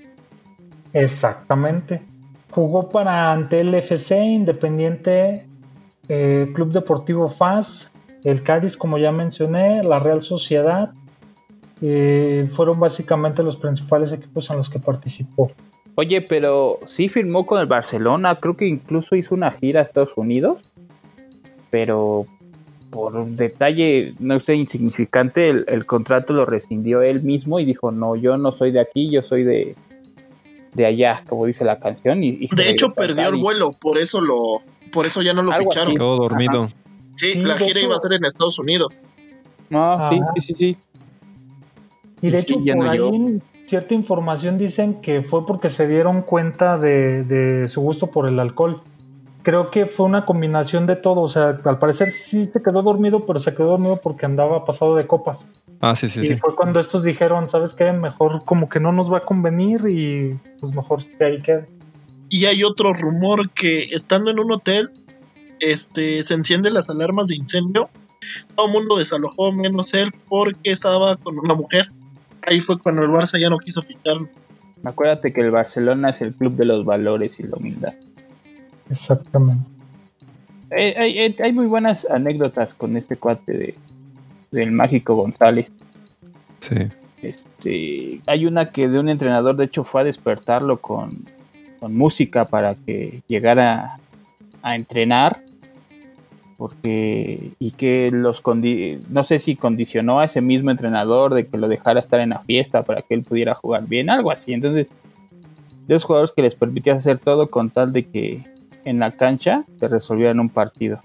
Exactamente. Jugó para ante el FC Independiente, eh, Club Deportivo FAS, el Cádiz, como ya mencioné, la Real Sociedad, fueron básicamente los principales equipos en los que participó. Oye, pero sí firmó con el Barcelona, creo que incluso hizo una gira a Estados Unidos, pero por un detalle, no sé, insignificante, el, contrato lo rescindió él mismo y dijo, no, yo no soy de aquí, yo soy de, de allá, como dice la canción. Y, de hecho, perdió el vuelo, por eso lo, por eso ya no lo ficharon. Quedó dormido. Sí, la gira iba a ser en Estados Unidos. Ah, sí, sí, sí, Y de hecho, por ahí cierta información dicen que fue porque se dieron cuenta de, de, su gusto por el alcohol. Creo que fue una combinación de todo. O sea, al parecer sí se quedó dormido, pero se quedó dormido porque andaba pasado de copas. Ah, sí, sí, y sí. fue cuando estos dijeron, ¿sabes qué? Mejor como que no nos va a convenir y pues mejor que ahí quede. Y hay otro rumor que estando en un hotel este, se encienden las alarmas de incendio. Todo el mundo desalojó menos él porque estaba con una mujer. Ahí fue cuando el Barça ya no quiso ficharlo. Acuérdate que el Barcelona es el club de los valores y la humildad. Exactamente. Hay, hay, hay muy buenas anécdotas con este cuate de, del mágico González. Sí. Este, hay una que de un entrenador, de hecho, fue a despertarlo con, con música para que llegara a entrenar porque y que los no sé si condicionó a ese mismo entrenador de que lo dejara estar en la fiesta para que él pudiera jugar bien, algo así. Entonces, de los jugadores que les permitías hacer todo con tal de que en la cancha te resolvieran un partido.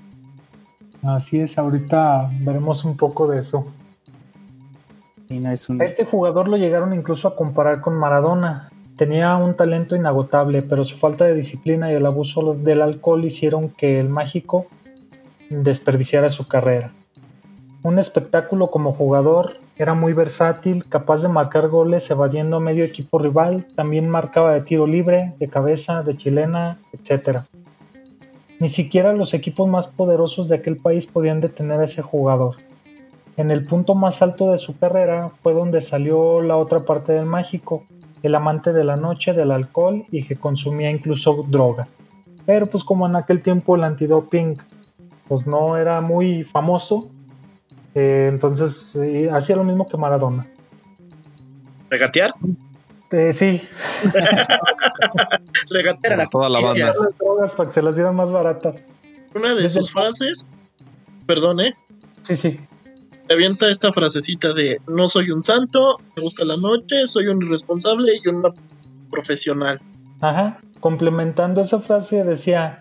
Así es, ahorita veremos un poco de eso. es un... A este jugador lo llegaron incluso a comparar con Maradona. Tenía un talento inagotable, pero su falta de disciplina y el abuso del alcohol hicieron que el mágico desperdiciara su carrera. Un espectáculo como jugador, era muy versátil, capaz de marcar goles evadiendo a medio equipo rival, también marcaba de tiro libre, de cabeza, de chilena, etc. Ni siquiera los equipos más poderosos de aquel país podían detener a ese jugador. En el punto más alto de su carrera fue donde salió la otra parte del mágico, el amante de la noche, del alcohol y que consumía incluso drogas. Pero pues como en aquel tiempo el antidoping pues no era muy famoso, eh, entonces hacía lo mismo que Maradona. ¿Regatear? Eh, sí. Regatear a la toda la banda. Las drogas para que se las dieran más baratas. Una de sus frases, perdón, ¿eh? Sí, sí. avienta esta frasecita de no soy un santo, me gusta la noche, soy un irresponsable y un profesional. Ajá. Complementando esa frase decía,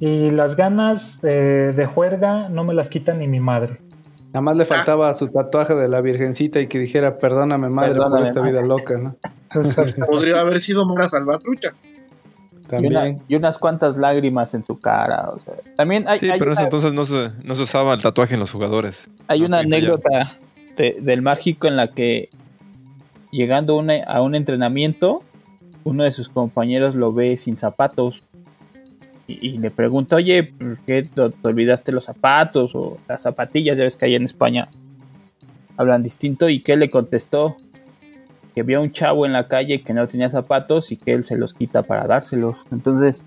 y las ganas de, de juerga no me las quita ni mi madre. Nada más le faltaba su tatuaje de la Virgencita y que dijera, perdóname madre Perdóname, por esta madre". vida loca, ¿no? Podría haber sido Mora Salvatrucha. Y, una- También. y unas cuantas lágrimas en su cara. o sea, también hay, Sí, hay pero una, eso entonces no se, no se usaba el tatuaje en los jugadores. hay una anécdota de- del mágico en la que llegando una- a un entrenamiento, uno de sus compañeros lo ve sin zapatos y, y le pregunta, oye, ¿por qué te, te olvidaste los zapatos o las zapatillas? Ya ves que allá en España hablan distinto y que él le contestó que vio a un chavo en la calle que no tenía zapatos y que él se los quita para dárselos. Entonces,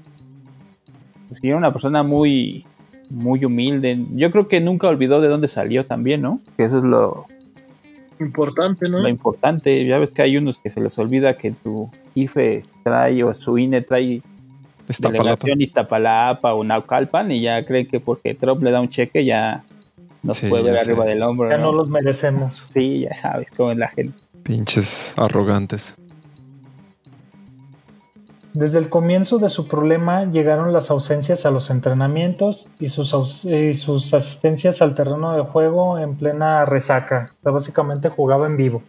pues, era una persona muy, muy humilde. Yo creo que nunca olvidó de dónde salió también, ¿no? Que eso es lo, Importante, ¿no? lo importante. Ya ves que hay unos que se les olvida que su IFE trae o su INE trae Iztapalapa. delegación Iztapalapa o Naucalpan y ya creen que porque Trump le da un cheque ya nos Sí, puede ver sé. arriba del hombro. Ya ¿no? no los merecemos. Sí, ya sabes cómo es la gente. Pinches arrogantes. Desde el comienzo de su problema llegaron las ausencias a los entrenamientos y sus, sus asistencias al terreno de juego en plena resaca. básicamente jugaba en vivo.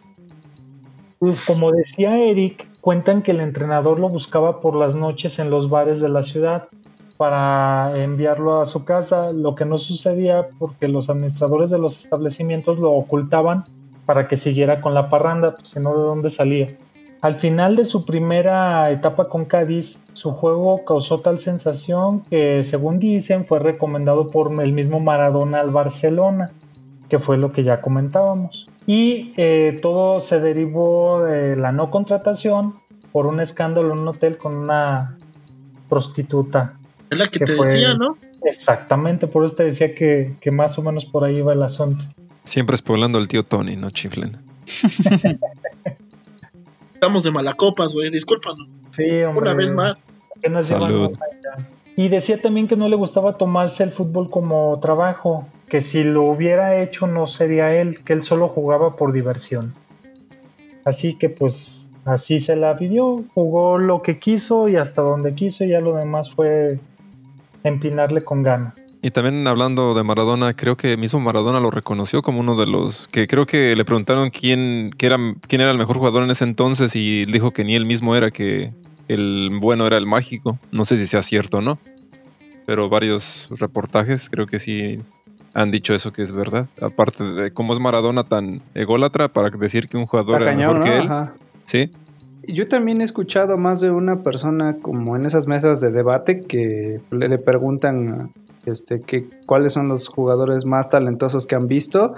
Como decía Eric, cuentan que el entrenador lo buscaba por las noches en los bares de la ciudad para enviarlo a su casa, lo que no sucedía porque los administradores de los establecimientos lo ocultaban para que siguiera con la parranda, pues, si no de dónde salía. Al final de su primera etapa con Cádiz, su juego causó tal sensación que, según dicen, fue recomendado por el mismo Maradona al Barcelona, que fue lo que ya comentábamos. Y eh, todo se derivó de la no contratación por un escándalo en un hotel con una prostituta. Es la que, te decía, ¿no? Exactamente, por eso te decía que, que, más o menos por ahí va el asunto. Siempre spoilando al tío Tony, no chiflen. Estamos de malacopas, güey, discúlpanos. Sí, hombre. Una vez más. Y decía también que no le gustaba tomarse el fútbol como trabajo, que si lo hubiera hecho no sería él, que él solo jugaba por diversión. Así que pues así se la vivió, jugó lo que quiso y hasta donde quiso y ya lo demás fue empinarle con ganas. Y también hablando de Maradona, creo que mismo Maradona lo reconoció como uno de los que creo que le preguntaron quién, era, quién era el mejor jugador en ese entonces y dijo que ni él mismo era, que el bueno era el mágico. No sé si sea cierto o no, pero varios reportajes creo que sí han dicho eso que es verdad. Aparte de cómo es Maradona tan ególatra para decir que un jugador era mejor que él. Sí. Yo también he escuchado más de una persona como en esas mesas de debate que le preguntan este, que, cuáles son los jugadores más talentosos que han visto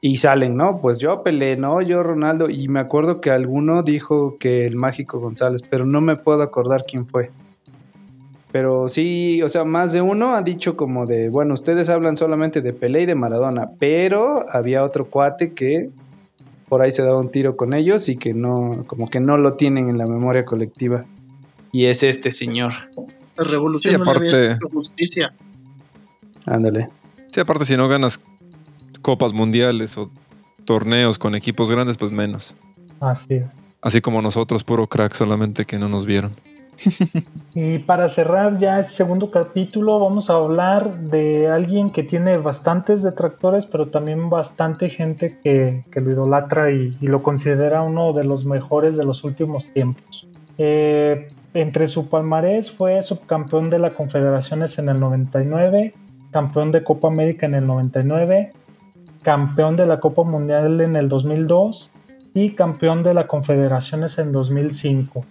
y salen, ¿no? Pues yo Pelé, ¿no? Yo Ronaldo y me acuerdo que alguno dijo que el Mágico González, pero no me puedo acordar quién fue. Pero sí, o sea, más de uno ha dicho como de, bueno, ustedes hablan solamente de Pelé y de Maradona, pero había otro cuate que por ahí se daba un tiro con ellos y que no, como que no lo tienen en la memoria colectiva. Y es este señor. La revolución justicia. Ándale. Sí, aparte si no ganas copas mundiales o torneos con equipos grandes, pues menos. Así es. Así como nosotros, puro crack, solamente que no nos vieron. y para cerrar ya este segundo capítulo, vamos a hablar de alguien que tiene bastantes detractores, pero también bastante gente que, lo idolatra y, lo considera uno de los mejores de los últimos tiempos. Eh, entre su palmarés fue subcampeón de la Confederaciones en el 99, campeón de Copa América en el 99, campeón de la Copa Mundial en el 2002 y campeón de la Confederaciones en 2005.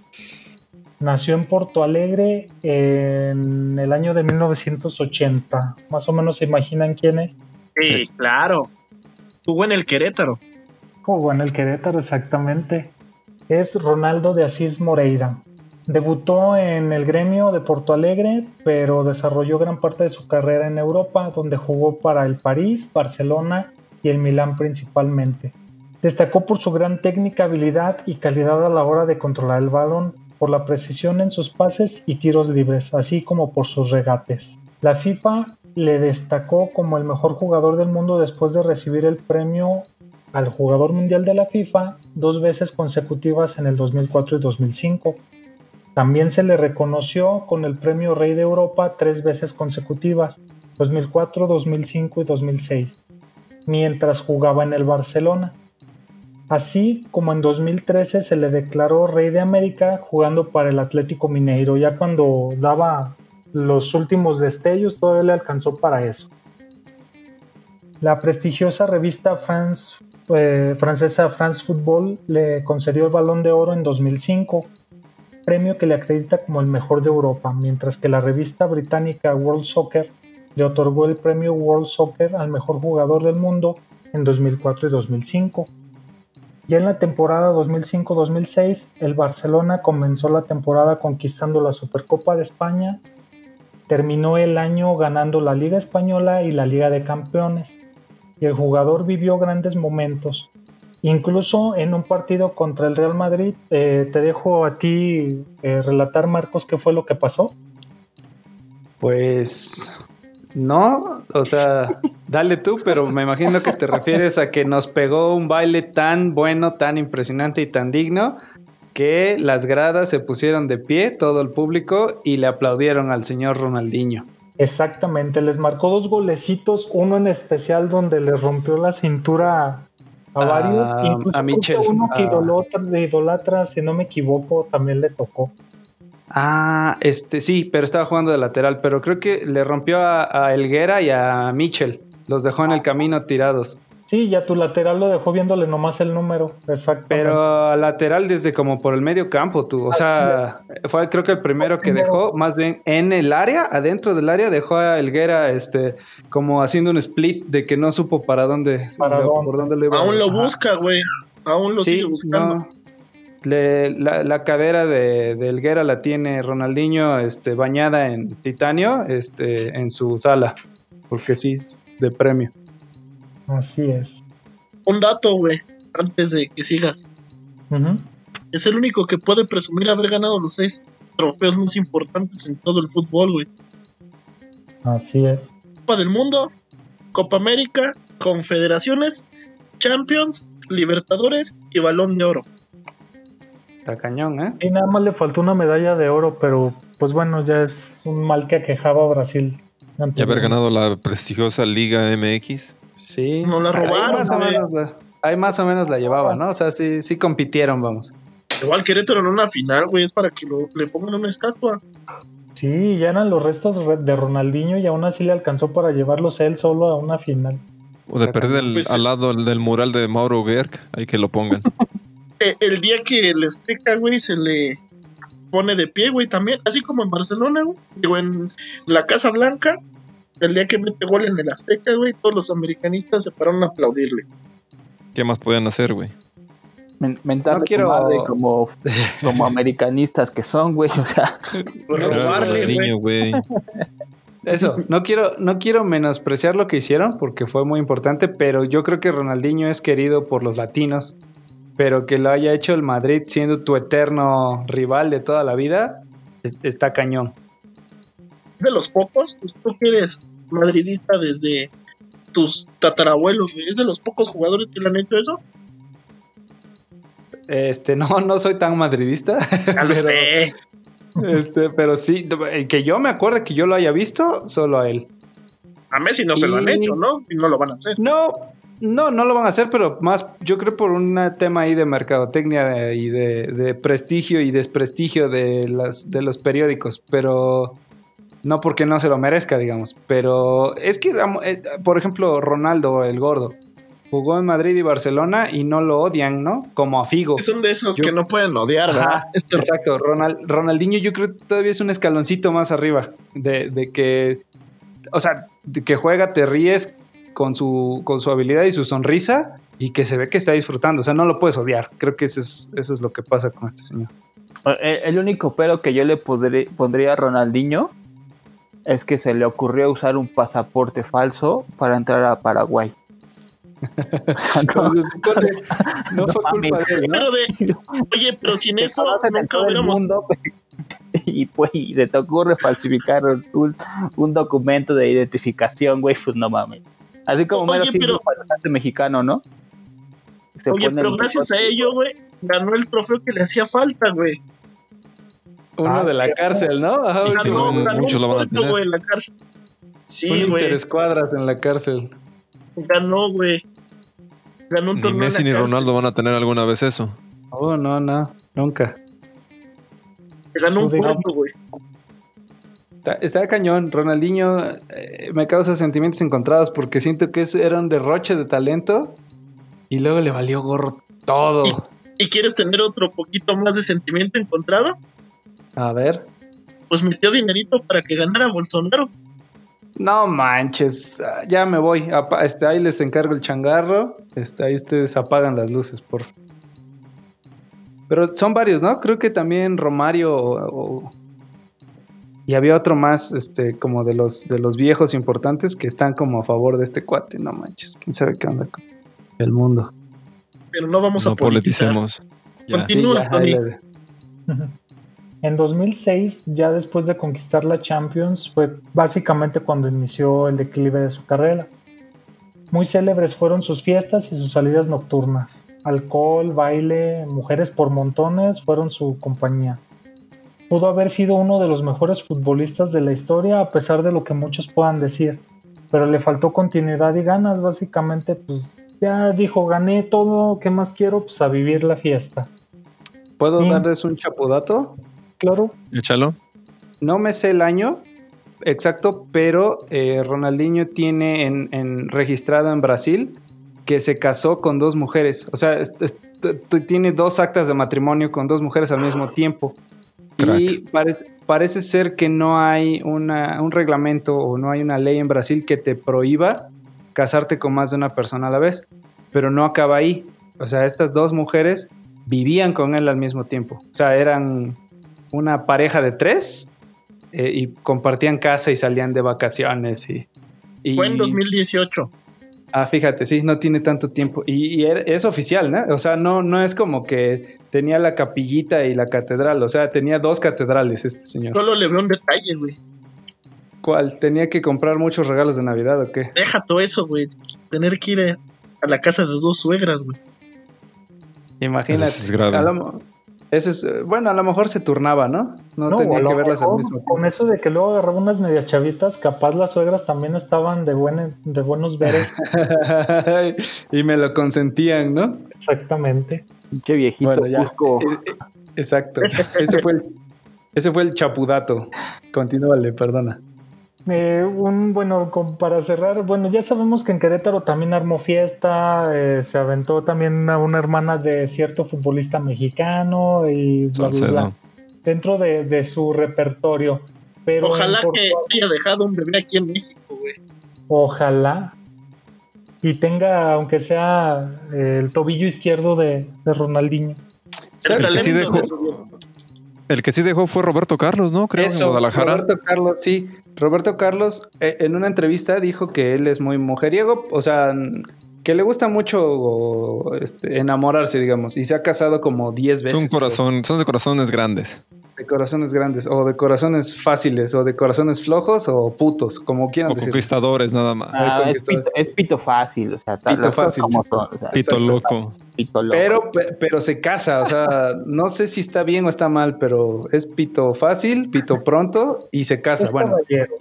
Nació en Porto Alegre en el año de 1980. Más o menos se imaginan quién es. Sí, claro. Jugó en el Querétaro. Jugó en el Querétaro, exactamente. Es Ronaldo de Asís Moreira. Debutó en el gremio de Porto Alegre, pero desarrolló gran parte de su carrera en Europa, donde jugó para el París, Barcelona y el Milán principalmente. Destacó por su gran técnica, habilidad y calidad a la hora de controlar el balón, por la precisión en sus pases y tiros libres, así como por sus regates. La FIFA le destacó como el mejor jugador del mundo después de recibir el premio al jugador mundial de la FIFA dos veces consecutivas en el 2004 y 2005 también se le reconoció con el Premio Rey de Europa tres veces consecutivas, 2004, 2005 y 2006, mientras jugaba en el Barcelona. Así como en 2013 se le declaró Rey de América jugando para el Atlético Mineiro, ya cuando daba los últimos destellos todavía le alcanzó para eso. La prestigiosa revista eh, francesa France Football le concedió el Balón de Oro en 2005 premio que le acredita como el mejor de Europa, mientras que la revista británica World Soccer le otorgó el premio World Soccer al mejor jugador del mundo en 2004 y 2005. Ya en la temporada 2005-2006, el Barcelona comenzó la temporada conquistando la Supercopa de España, terminó el año ganando la Liga Española y la Liga de Campeones, y el jugador vivió grandes momentos, Incluso en un partido contra el Real Madrid, eh, te dejo a ti eh, relatar, Marcos, qué fue lo que pasó. Pues no, o sea, dale tú, pero me imagino que te refieres a que nos pegó un baile tan bueno, tan impresionante y tan digno que las gradas se pusieron de pie, todo el público, y le aplaudieron al señor Ronaldinho. Exactamente, les marcó dos golecitos, uno en especial donde le rompió la cintura a, varios. A- Incluso a Uno que a- idolatra, de idolatra, si no me equivoco, también le tocó. Ah, este sí, pero estaba jugando de lateral, pero creo que le rompió a, a Elguera y a Mitchell. Los dejó en el camino tirados. Sí, ya tu lateral lo dejó viéndole nomás el número. Exacto. Pero lateral desde como por el medio campo, tú. O sea, fue creo que el primero que Primero. dejó, más bien en el área, adentro del área, dejó a Elguera este, como haciendo un split de que no supo para dónde, Para dónde. por dónde lo iba. Aún lo Ajá. busca, güey. Aún lo Sí, sigue buscando. no. Le- la, la cadera de, de Elguera la tiene Ronaldinho este, bañada en titanio este, en su sala, porque sí es de premio. Así es. Un dato, güey, antes de que sigas. Ujú. Es el único que puede presumir haber ganado los seis trofeos más importantes en todo el fútbol, güey. Así es. Copa del Mundo, Copa América, Confederaciones, Champions, Libertadores y Balón de Oro. Está cañón, ¿eh? Y nada más le faltó una medalla de oro, pero pues bueno, ya es un mal que aquejaba a Brasil. Y haber ganado la prestigiosa Liga MX. Sí. No la Ahí robaron, más, o menos la, ahí más o menos la llevaba, ¿no? O sea, sí, sí compitieron, vamos. Igual Querétaro en una final, güey, es para que lo- le pongan una estatua. Sí, ya eran los restos re- de Ronaldinho y aún así le alcanzó para llevarlos él solo a una final. O de perder el- Pues al lado del mural de Mauro Gerg, ahí que lo pongan. Eh, el día que el Azteca, güey, se le pone de pie, güey, también, así como en Barcelona, güey, digo, en la Casa Blanca, el día que mete gol en el Azteca, güey, todos los americanistas se pararon a aplaudirle. ¿Qué más podían hacer, güey? Men- mentarle No quiero- madre como, como americanistas que son, güey. O sea, robarle, güey. Ronaldinho, güey. Eso, no quiero, no quiero menospreciar lo que hicieron porque fue muy importante, pero yo creo que Ronaldinho es querido por los latinos, pero que lo haya hecho el Madrid siendo tu eterno rival de toda la vida, es- está cañón. De los pocos, pues, tú que eres madridista desde tus tatarabuelos, güey, es de los pocos jugadores que le han hecho eso. Este, no, no soy tan madridista, Ya lo pero, sé. este, pero sí, que yo me acuerde que yo lo haya visto, solo a él. A Messi no se lo han hecho, ¿no? Y no lo van a hacer. No, no, no lo van a hacer, pero más, yo creo por un tema ahí de mercadotecnia de- y de, de prestigio y desprestigio de, las, de los periódicos, pero no porque no se lo merezca, digamos. Pero es que, eh, por ejemplo, Ronaldo, el gordo, jugó en Madrid y Barcelona y no lo odian, ¿no? Como a Figo. Son de esos Yo- que no pueden odiar, ¿verdad? Ajá, exacto. Ronald, Ronaldinho yo creo que todavía es un escaloncito más arriba de, de que, o sea, de que juega, te ríes con su, con su habilidad y su sonrisa y que se ve que está disfrutando. O sea, no lo puedes odiar. Creo que eso es, eso es lo que pasa con este señor. el, el único pero que yo le podré- pondría a Ronaldinho es que se le ocurrió usar un pasaporte falso para entrar a Paraguay. O sea, no- Pero se supone- no fue mames, culpa de él, ¿no? Pero de, oye, pero sin eso nunca hubiéramos. mundo, y pues y se te ocurre falsificar un, un documento de identificación, güey, pues no mames. Así como Oye, mero pero- mexicano, ¿no? Se Oye, pero gracias a ello, güey, ganó el trofeo que le hacía falta, güey. Uno Ah, de la cárcel, ¿no? Ajá, Y que no- muchos un lo van a tener. güey, en la cárcel. un Sí, güey. interescuadras en la cárcel. Ganó, güey. Ganó un Ni Messi ni. Ronaldo van a tener alguna vez eso. Oh, no, no, nunca. Ganó un puesto, güey. Está, está cañón. Ronaldinho eh, me causa sentimientos encontrados porque siento que eso era un derroche de talento y luego le valió gorro todo. ¿Y quieres tener otro poquito más de sentimiento encontrado? A ver. Pues metió dinerito para que ganara Bolsonaro. No manches, ya me voy. Este, ahí les encargo el changarro. Este, ahí ustedes apagan las luces, por favor. Pero son varios, ¿no? Creo que también Romario o- o- y había otro más, este, como de los de los viejos importantes que están como a favor de este cuate. No manches, quién sabe qué onda con el mundo. Pero no vamos a No politizar. politicemos. Ya. Conti- Continúa, ya, Tony. En 2006, ya después de conquistar la Champions, fue básicamente cuando inició el declive de su carrera. Muy célebres fueron sus fiestas y sus salidas nocturnas. alcohol, baile, mujeres por montones fueron su compañía. Pudo haber sido uno de los mejores futbolistas de la historia a pesar de lo que muchos puedan decir, pero le faltó continuidad y ganas, básicamente pues ya dijo, gané todo, ¿qué más quiero? Pues a vivir la fiesta. ¿Puedo Sí. darles un chapudato? Claro, Échalo. No me sé el año exacto, pero eh, Ronaldinho tiene en, en- registrado en Brasil que se casó con dos mujeres. O sea, es- es- tiene dos actas de matrimonio con dos mujeres al mismo tiempo. Y parece, parece ser que no hay una- un reglamento o no hay una ley en Brasil que te prohíba casarte con más de una persona a la vez. Pero no acaba ahí. O sea, estas dos mujeres vivían con él al mismo tiempo. O sea, eran una pareja de tres eh, y compartían casa y salían de vacaciones. Y, y- Fue en 2018. Ah, fíjate, sí, no tiene tanto tiempo. Y, es oficial, ¿no? O sea, no, no es como que tenía la capillita y la catedral. O sea, tenía dos catedrales este señor. Solo le veo un detalle, güey. ¿Cuál? ¿Tenía que comprar muchos regalos de Navidad o qué? Deja todo eso, güey. Tener que ir a- a la casa de dos suegras, güey. Imagínate. Eso es grave. A lo ese es, eh, bueno, a lo mejor se turnaba, ¿no? No, No, tenía que verlas al mismo Con tiempo. eso de que luego agarraba unas medias chavitas, capaz las suegras también estaban de, buen, de buenos veres. y me lo consentían, ¿no? Exactamente. Pinche viejito Bueno, ya. Cusco. Eh, Exacto. Ese fue el, ese fue el chapudato. Continúale, perdona. Eh, un bueno, con- para cerrar, bueno, ya sabemos que en Querétaro también armó fiesta, eh, se aventó también a una hermana de cierto futbolista mexicano y bla, bla, bla, dentro de, de su repertorio. Pero Ojalá que haya dejado un bebé aquí en México, güey. Ojalá. Y tenga, aunque sea eh, el tobillo izquierdo de, de Ronaldinho. El que sí dejó- El que sí dejó fue Roberto Carlos, ¿no? Creo en Eso, Guadalajara. Roberto Carlos, sí. Roberto Carlos eh, en una entrevista dijo que él es muy mujeriego, o sea, que le gusta mucho este, enamorarse, digamos, y se ha casado como 10 Es veces. corazón, son de corazones grandes. De corazones grandes, o de corazones fáciles, o de corazones flojos, o putos, como quieran O decir. conquistadores nada más. Ah, es, pito, es pito fácil, o sea, Pito fácil. como son, o sea, Pito loco. Pito loco. Pero, pe- pero se casa, o sea, no sé si está bien o está mal, pero es pito fácil, pito pronto y se casa. Es Bueno, caballero.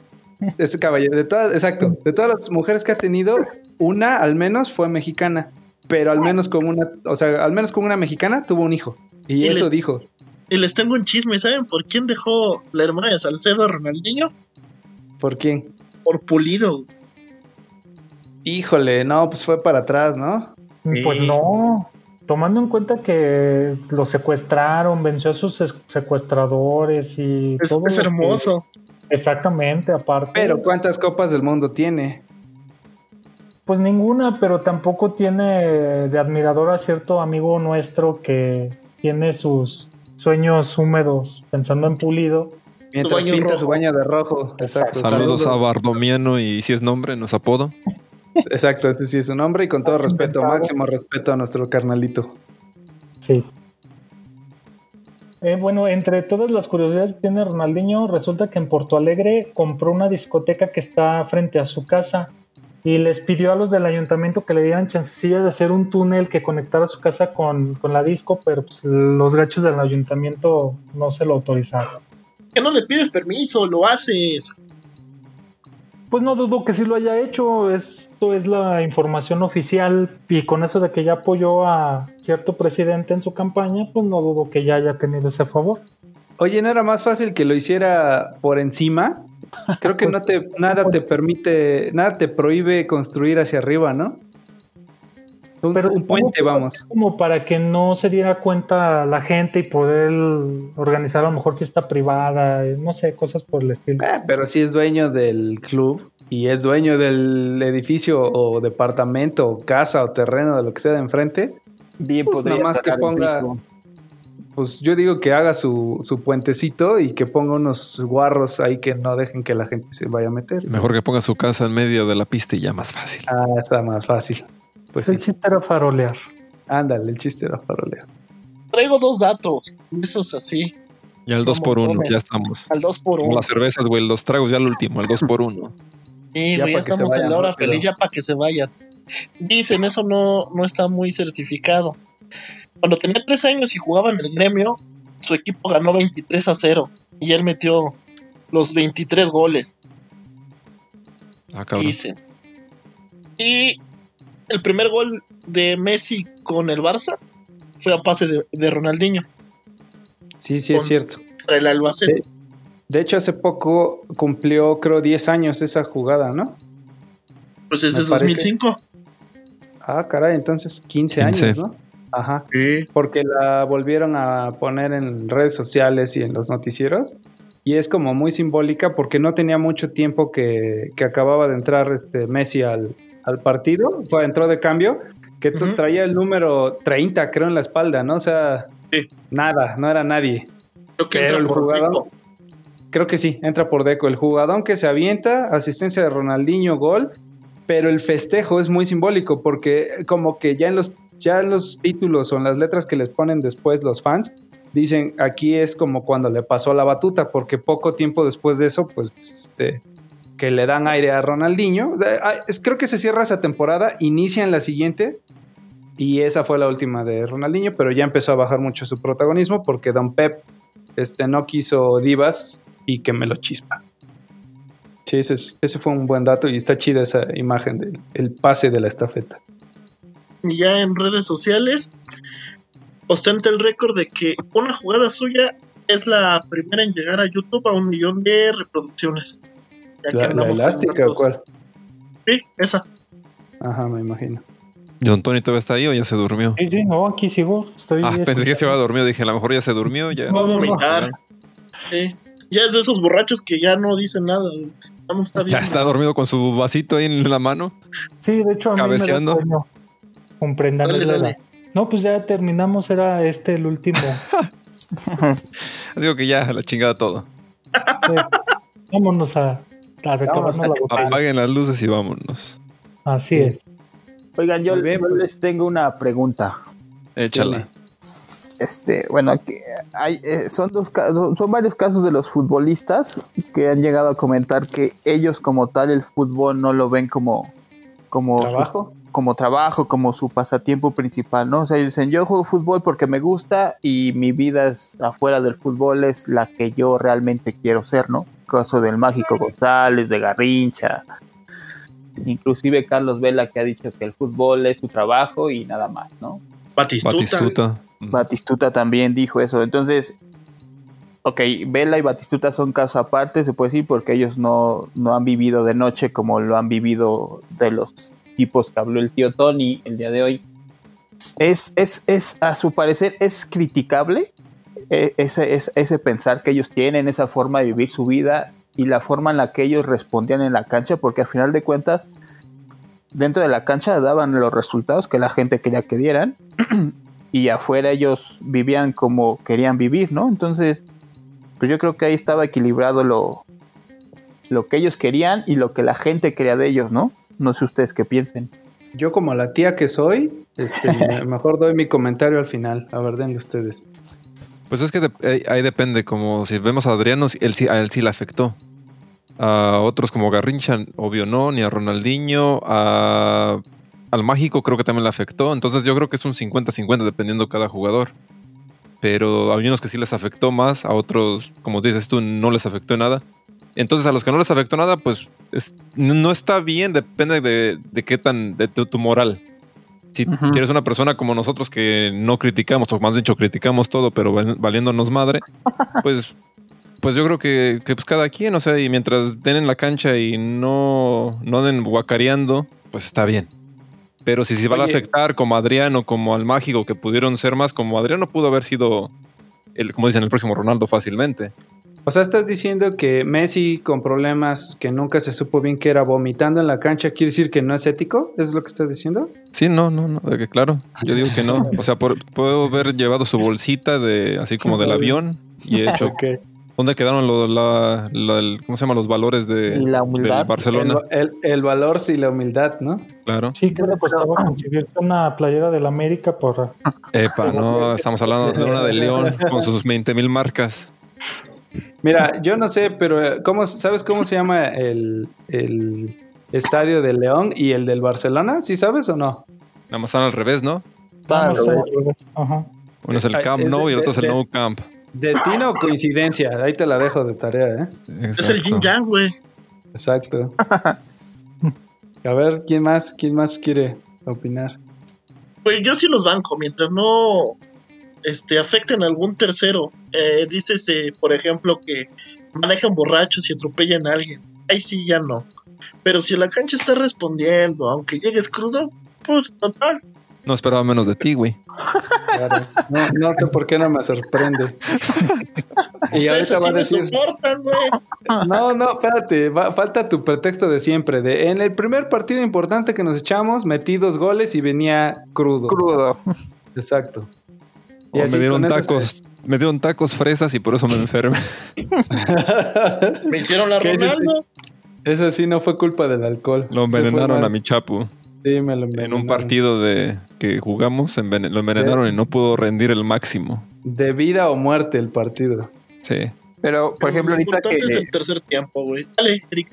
ese caballero, de todas, exacto, de todas las mujeres que ha tenido, una al menos fue mexicana, pero al menos con una, o sea, al menos con una mexicana tuvo un hijo. Y, Y eso les- dijo. Y les tengo un chisme, ¿saben por quién dejó la hermana de Salcedo a Ronaldinho? ¿Por quién? Por Pulido. Híjole, no, pues fue para atrás, ¿no? Pues Sí. no. Tomando en cuenta que lo secuestraron, venció a sus secuestradores y Es, todo. es lo que- hermoso. Exactamente, aparte. Pero ¿cuántas copas del mundo tiene? Pues ninguna, pero tampoco tiene de admirador a cierto amigo nuestro que tiene sus sueños húmedos pensando en Pulido. Mientras pinta rojo. su baño de rojo. Exacto. Saludos a Bardomiano y si es nombre, nos apodo. Exacto, ese sí es su nombre y con todo respeto, máximo respeto a nuestro carnalito. Sí. Eh, bueno, entre todas las curiosidades que tiene Ronaldinho, resulta que en Porto Alegre compró una discoteca que está frente a su casa y les pidió a los del ayuntamiento que le dieran chancecilla de hacer un túnel que conectara su casa con, con la disco, pero pues, los gachos del ayuntamiento no se lo autorizaron. Que no le pides permiso, lo haces. Pues no dudo que sí lo haya hecho, esto es la información oficial y con eso de que ya apoyó a cierto presidente en su campaña, pues no dudo que ya haya tenido ese favor. Oye, ¿no era más fácil que lo hiciera por encima? Creo que no te, nada te permite, nada te prohíbe construir hacia arriba, ¿no? Un, Pero un supongo puente, vamos. Como para que no se diera cuenta la gente y poder organizar a lo mejor fiesta privada, no sé, cosas por el estilo. Eh, pero si es dueño del club y es dueño del edificio o departamento o casa o terreno de lo que sea de enfrente, Bien pues podría nada más que ponga- pues yo digo que haga su, su puentecito y que ponga unos guarros ahí que no dejen que la gente se vaya a meter. Mejor que ponga su casa en medio de la pista y ya más fácil. Ah, está más fácil. Pues el sí. chiste era farolear. Ándale, el chiste era faroleo. Traigo dos datos. Esos así. Y al 2 por 1 Montones. ya estamos. Al 2 por Como 1 las cervezas, güey, los tragos ya al último, el 2 por 1 Sí, Ya güey, ya se estamos en vayan la hora rápido. feliz, ya para que se vayan. Dicen, eso no, no está muy certificado. Cuando tenía 13 años y jugaba en el gremio, su equipo ganó 23 a 0 y él metió los 23 goles. Ah, cabrón. Dicen. Y el primer gol de Messi con el Barça fue a pase de, de Ronaldinho, Sí, sí, es cierto. el Albacete. De hecho, hace poco cumplió, creo, 10 años esa jugada, ¿no? Pues es de parece. 2005. Ah, caray, entonces 15, 15. años, ¿no? Ajá. Sí. Porque la volvieron a poner en redes sociales y en los noticieros. Y es como muy simbólica porque no tenía mucho tiempo que, que acababa de entrar este Messi al, al partido. Fue, entró de cambio, que traía el número 30, creo, en la espalda, ¿no? O sea, Sí. nada, no era nadie. Creo que Pero el por jugador, Deco. creo que sí, entra por Deco. El jugador que se avienta, asistencia de Ronaldinho, gol, pero el festejo es muy simbólico porque como que ya en los, ya en los títulos o en las letras que les ponen después los fans, dicen aquí es como cuando le pasó la batuta, porque poco tiempo después de eso, pues este, que le dan aire a Ronaldinho. Creo que se cierra esa temporada, inician la siguiente. Y esa fue la última de Ronaldinho, pero ya empezó a bajar mucho su protagonismo porque Don Pep este, no quiso divas y que me lo chispa. Sí, ese, es- ese fue un buen dato y está chida esa imagen del el pase de la estafeta. Y ya en redes sociales ostenta el récord de que una jugada suya es la primera en llegar a YouTube a un millón de reproducciones. Ya que ¿La, elástica o cuál? Sí, esa. Ajá, me imagino. ¿John Tony todavía está ahí o ya se durmió? Sí, sí, no, aquí sigo. Estoy Ah, pensé que se había dormido. Dije, a lo mejor ya se durmió. Ya. Va a no, no. vomitar. Sí. Ya es de esos borrachos que ya no dicen nada. Vamos, está bien. Ya está dormido con su vasito ahí en la mano. Sí, de hecho, a mí me sueño. Comprendan, Dale, dale. No, pues ya terminamos, era este el último. Digo que ya, a la chingada todo. Eh, vámonos a, a recabarnos la botella. Apaguen las luces y vámonos. Así es. Oigan, yo, Muy bien, yo pues. les tengo una pregunta. Échala. Este, bueno, aquí hay, eh, son dos ca- son varios casos de los futbolistas que han llegado a comentar que ellos como tal el fútbol no lo ven como como su- ¿Trabajo? como trabajo, como su pasatiempo principal, ¿no? O sea, ellos dicen, yo juego fútbol porque me gusta y mi vida es afuera del fútbol es la que yo realmente quiero ser, ¿no? Caso del Mágico González, de Garrincha, inclusive Carlos Vela que ha dicho que el fútbol es su trabajo y nada más, ¿no? Batistuta. Batistuta. Batistuta también dijo eso. Entonces, ok, Vela y Batistuta son casos aparte, se puede decir, porque ellos no, no han vivido de noche como lo han vivido de los tipos que habló el tío Tony el día de hoy. Es, es, es a su parecer, es criticable ese, ese, ese pensar que ellos tienen, esa forma de vivir su vida y la forma en la que ellos respondían en la cancha, porque al final de cuentas, dentro de la cancha daban los resultados que la gente quería que dieran y afuera ellos vivían como querían vivir, ¿no? Entonces, pues yo creo que ahí estaba equilibrado lo, lo que ellos querían y lo que la gente quería de ellos, ¿no? No sé ustedes qué piensen. Yo como la tía que soy, este, me- mejor doy mi comentario al final. A ver, denle ustedes. Pues es que de- ahí- depende, como si vemos a Adriano, él a él sí le afectó. A otros como Garrincha, obvio no, ni a Ronaldinho, a- al Mágico creo que también le afectó. Entonces yo creo que es un 50-50 dependiendo cada jugador. Pero hay unos que sí les afectó más, a otros, como dices tú, no les afectó nada. Entonces a los que no les afectó nada, pues es- no está bien, depende de, de qué tan, de tu moral. Si Ujú. quieres una persona como nosotros que no criticamos, o más dicho, criticamos todo, pero val- valiéndonos madre, pues, pues yo creo que, que, pues cada quien, o sea, y mientras den en la cancha y no, no den guacareando, pues está bien. Pero si se va a afectar como Adriano, como al mágico, que pudieron ser más, como Adriano pudo haber sido, el, como dicen, el próximo Ronaldo fácilmente. O sea, estás diciendo que Messi con problemas que nunca se supo bien que era vomitando en la cancha, ¿quiere decir que no es ético? ¿Eso es lo que estás diciendo? Sí, no, no, no, de que claro, yo digo que no. O sea, por- puedo haber llevado su bolsita de, así como del avión y he hecho Ok. ¿Dónde quedaron lo- la- la- el- ¿cómo se llama? los valores de, Y la humildad. Barcelona? el- el valor y la humildad, ¿no? Claro. Sí, creo que costaba conseguirse una playera del América por Epa, no, estamos hablando de una de León con sus 20 mil marcas. Mira, yo no sé, pero eh, ¿cómo, ¿sabes cómo se llama el, el estadio del León y el del Barcelona? ¿Sí sabes o no? Nada más están al revés, ¿no? No, al está revés. Ajá. Uno es el Camp Nou y el otro es el No Camp. Destino o coincidencia, ahí te la dejo de tarea, ¿eh? Es el Jin Yang, güey. Exacto. A ver, ¿quién más? ¿Quién más quiere opinar? Pues yo sí los banco, mientras no este, afecten a algún tercero. Eh, dícese, por ejemplo, que manejan borrachos y atropellan a alguien. Ahí sí ya no. Pero si la cancha está respondiendo, aunque llegues crudo, pues total. No esperaba menos de ti, güey. Claro. No, no sé por qué no me sorprende. y Ustedes ahorita va a me decir, soportan, güey. no, no, espérate, va- falta tu pretexto de siempre. De, en el primer partido importante que nos echamos, metí dos goles y venía crudo. Crudo. Exacto. Así me dieron tacos, me dieron tacos fresas y por eso me enfermé. Me hicieron la. Ronaldo. Eso sí no fue culpa del alcohol. Lo envenenaron a mi chapu. Sí, me lo En envenenaron. un partido de que jugamos, envene- lo envenenaron y no pudo rendir el máximo. De vida o muerte el partido. Sí. Pero, por ejemplo, Lo ahorita que, importante es el tercer tiempo, güey. Dale, Eric.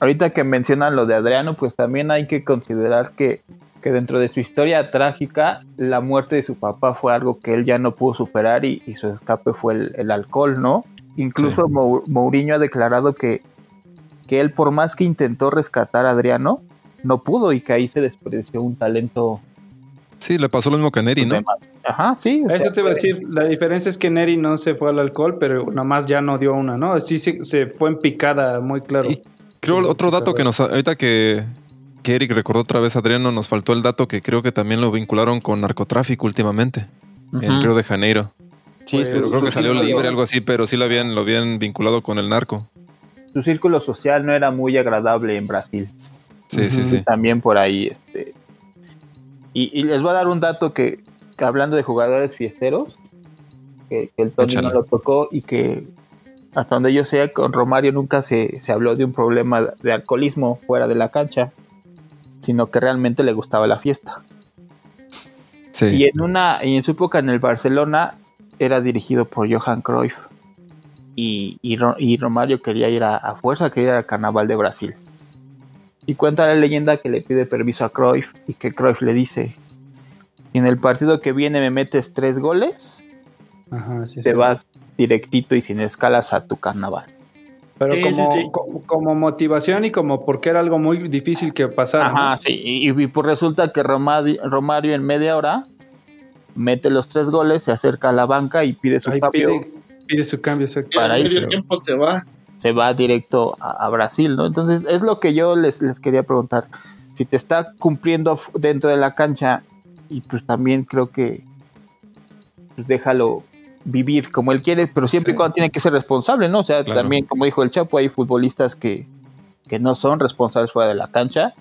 ahorita que mencionan lo de Adriano, pues también hay que considerar que, que dentro de su historia trágica, la muerte de su papá fue algo que él ya no pudo superar y, y su escape fue el, el alcohol, ¿no? Incluso Sí. Mourinho ha declarado que, que él, por más que intentó rescatar a Adriano, no pudo y que ahí se despreció un talento. Sí, le pasó lo mismo que a Neri, ¿no? Ajá, sí. Eso sea, te iba a fue- decir, la diferencia es que Neri no se fue al alcohol, pero nada más ya no dio una, ¿no? Sí se, se fue en picada, muy claro. Y creo Sí, otro dato que nos ahorita que, que Eric recordó otra vez Adriano, nos faltó el dato que creo que también lo vincularon con narcotráfico últimamente en. Río de Janeiro. Sí, Pues, Pero creo que salió libre, algo así, pero sí lo habían, lo habían vinculado con el narco. Su círculo social no era muy agradable en Brasil. Sí, sí, sí. también por ahí. Este, y, y les voy a dar un dato que, que hablando de jugadores fiesteros, que, que el Tony Échale. no lo tocó y que hasta donde yo sé, con Romario nunca se, se habló de un problema de alcoholismo fuera de la cancha, sino que realmente le gustaba la fiesta. Sí. Y en una y en su época en el Barcelona era dirigido por Johan Cruyff. Y, y, y Romario quería ir a, a fuerza, quería ir al carnaval de Brasil. Y cuenta la leyenda que le pide permiso a Cruyff y que Cruyff le dice: en el partido que viene me metes tres goles, Ajá, sí, te sí. vas directito y sin escalas a tu carnaval. Pero Sí, como, sí, sí. co- como motivación y como porque era algo muy difícil que pasara. Ajá, ¿no? sí. Y, y pues resulta que Romario, Romario en media hora mete los tres goles, se acerca a la banca y pide su Ahí cambio. pide, pide su cambio, Para irse. tiempo se va. se va directo a, a Brasil, ¿no? Entonces es lo que yo les, les quería preguntar. Si te está cumpliendo dentro de la cancha y pues también creo que pues, déjalo vivir como él quiere, pero siempre y cuando tiene que ser responsable, ¿no? O sea, Claro. también como dijo el Chapo, hay futbolistas que, que no son responsables fuera de la cancha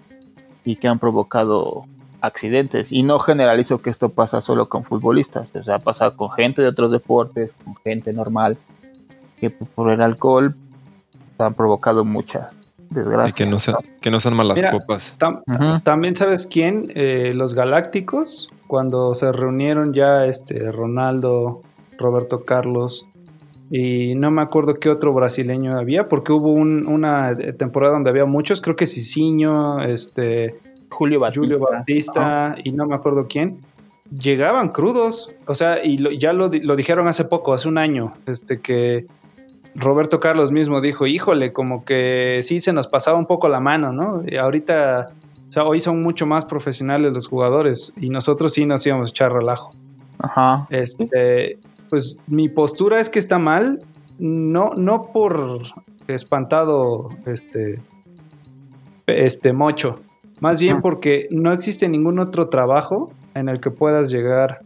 y que han provocado accidentes. Y no generalizo que esto pasa solo con futbolistas, o sea, pasa con gente de otros deportes, con gente normal, que por el alcohol han provocado muchas Y desgracias. que no sean, que no sean malas Mira, copas. Tam-. También sabes quién, Eh, los Galácticos, cuando se reunieron ya este Ronaldo, Roberto Carlos y no me acuerdo qué otro brasileño había, porque hubo un- una temporada donde había muchos, creo que Cicinho, este Julio Batista. Julio Bautista y no me acuerdo quién, llegaban crudos, o sea, y lo- ya lo, lo dijeron hace poco, hace un año, este que Roberto Carlos mismo dijo, híjole, como que sí se nos pasaba un poco la mano, ¿no? Y ahorita, o sea, hoy son mucho más profesionales los jugadores y nosotros sí nos íbamos a echar relajo. Ajá. Este, pues mi postura es que está mal, no, no por espantado, este, este mocho, más bien Ujú. porque no existe ningún otro trabajo en el que puedas llegar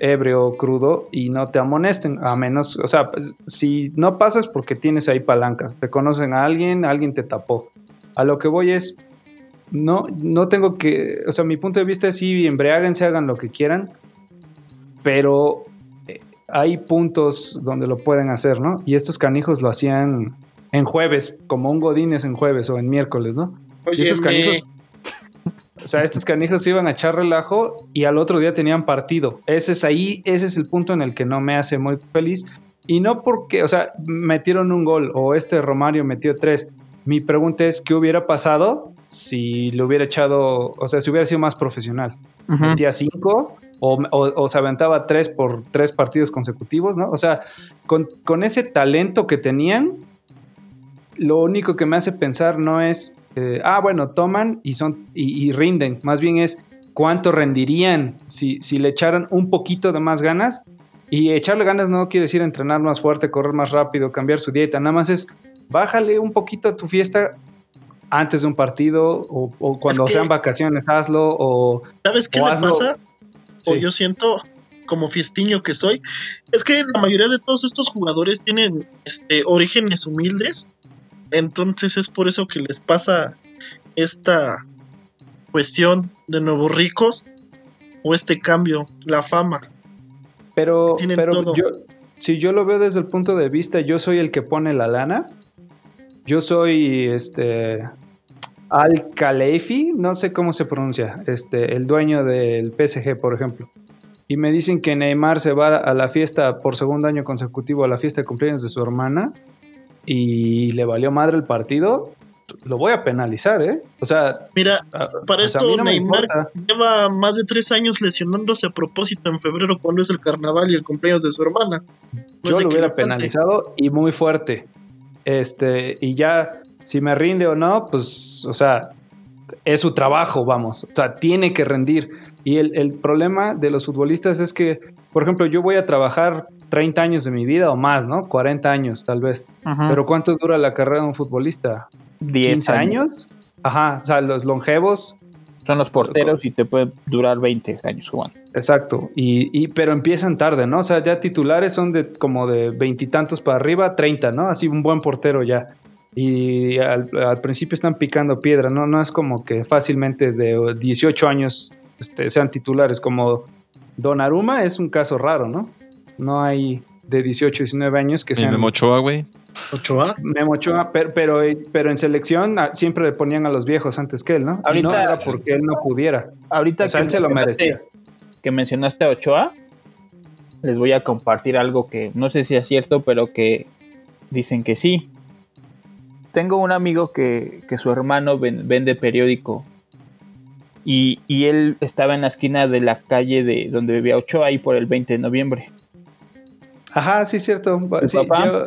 ebrio o crudo y no te amonesten, a menos, o sea, pues, si no pasas porque tienes ahí palancas, te conocen a alguien, alguien te tapó. A lo que voy es, no, no tengo que, o sea, mi punto de vista es sí, embriáguense, hagan lo que quieran, pero hay puntos donde lo pueden hacer, ¿no? Y estos canijos lo hacían en jueves, como un Godínez en jueves o en miércoles, ¿no? Y Oye, estos canijos, o sea, estos canijos se iban a echar relajo y al otro día tenían partido. Ese es ahí, ese es el punto en el que no me hace muy feliz. Y no porque, o sea, metieron un gol o este Romario metió tres. Mi pregunta es, ¿qué hubiera pasado si lo hubiera echado, o sea, si hubiera sido más profesional? Ujú. Metía cinco o, o- o se aventaba tres por tres partidos consecutivos, ¿no? O sea, con, con ese talento que tenían, lo único que me hace pensar no es, eh, ah, bueno, toman y, son, y, y rinden, más bien es cuánto rendirían si, si le echaran un poquito de más ganas. Y echarle ganas no quiere decir entrenar más fuerte, correr más rápido, cambiar su dieta, nada más es bájale un poquito a tu fiesta antes de un partido o, o cuando que- sean vacaciones, hazlo o... ¿Sabes qué O hazlo- pasa? O yo siento como fiestiño que soy, es que la mayoría de todos estos jugadores tienen este orígenes humildes, entonces es por eso que les pasa esta cuestión de nuevos ricos o este cambio, la fama. Pero, pero yo, si yo lo veo desde el punto de vista, yo soy el que pone la lana. Yo soy este Al Khalefi, no sé cómo se pronuncia, este, el dueño del PSG, por ejemplo. Y me dicen que Neymar se va a la fiesta por segundo año consecutivo, a la fiesta de cumpleaños de su hermana, y le valió madre el partido. Lo voy a penalizar, ¿eh? O sea, Mira, para esto no Neymar lleva más de tres años lesionándose a propósito en febrero cuando es el carnaval y el cumpleaños de su hermana. No yo lo hubiera penalizado y muy fuerte. Este, y ya, si me rinde o no, pues, o sea, es su trabajo, vamos. O sea, tiene que rendir. Y el, el problema de los futbolistas es que, por ejemplo, yo voy a trabajar 30 años de mi vida o más, ¿no? 40 años, tal vez. Pero ¿cuánto dura la carrera de un futbolista? 10 ¿15 años? Ajá, o sea, los longevos, Son los porteros y te puede durar 20 años jugando. Exacto, y, y- pero empiezan tarde, ¿no? O sea, ya titulares son de como de veintitantos para arriba, 30, ¿no? Así un buen portero ya. Y al, al principio están picando piedra, ¿no? No es como que fácilmente de 18 años este, sean titulares, como Donnarumma es un caso raro, ¿no? No hay de 18, 19 años que Y sean... Memo Ochoa, güey. Ochoa. Memo Ochoa, pero, pero, pero en selección ah, siempre le ponían a los viejos antes que él, ¿no? Y no Ahorita- era porque él no pudiera. Ahorita O sea, que él se lo merecía. que mencionaste a Ochoa, les voy a compartir algo que no sé si es cierto, pero que dicen que sí. Tengo un amigo que, que su hermano ven- vende periódico y, y él estaba en la esquina de la calle de donde vivía Ochoa ahí por el 20 de noviembre. Ajá, sí, cierto. ¿Tu Sí, papá? yo.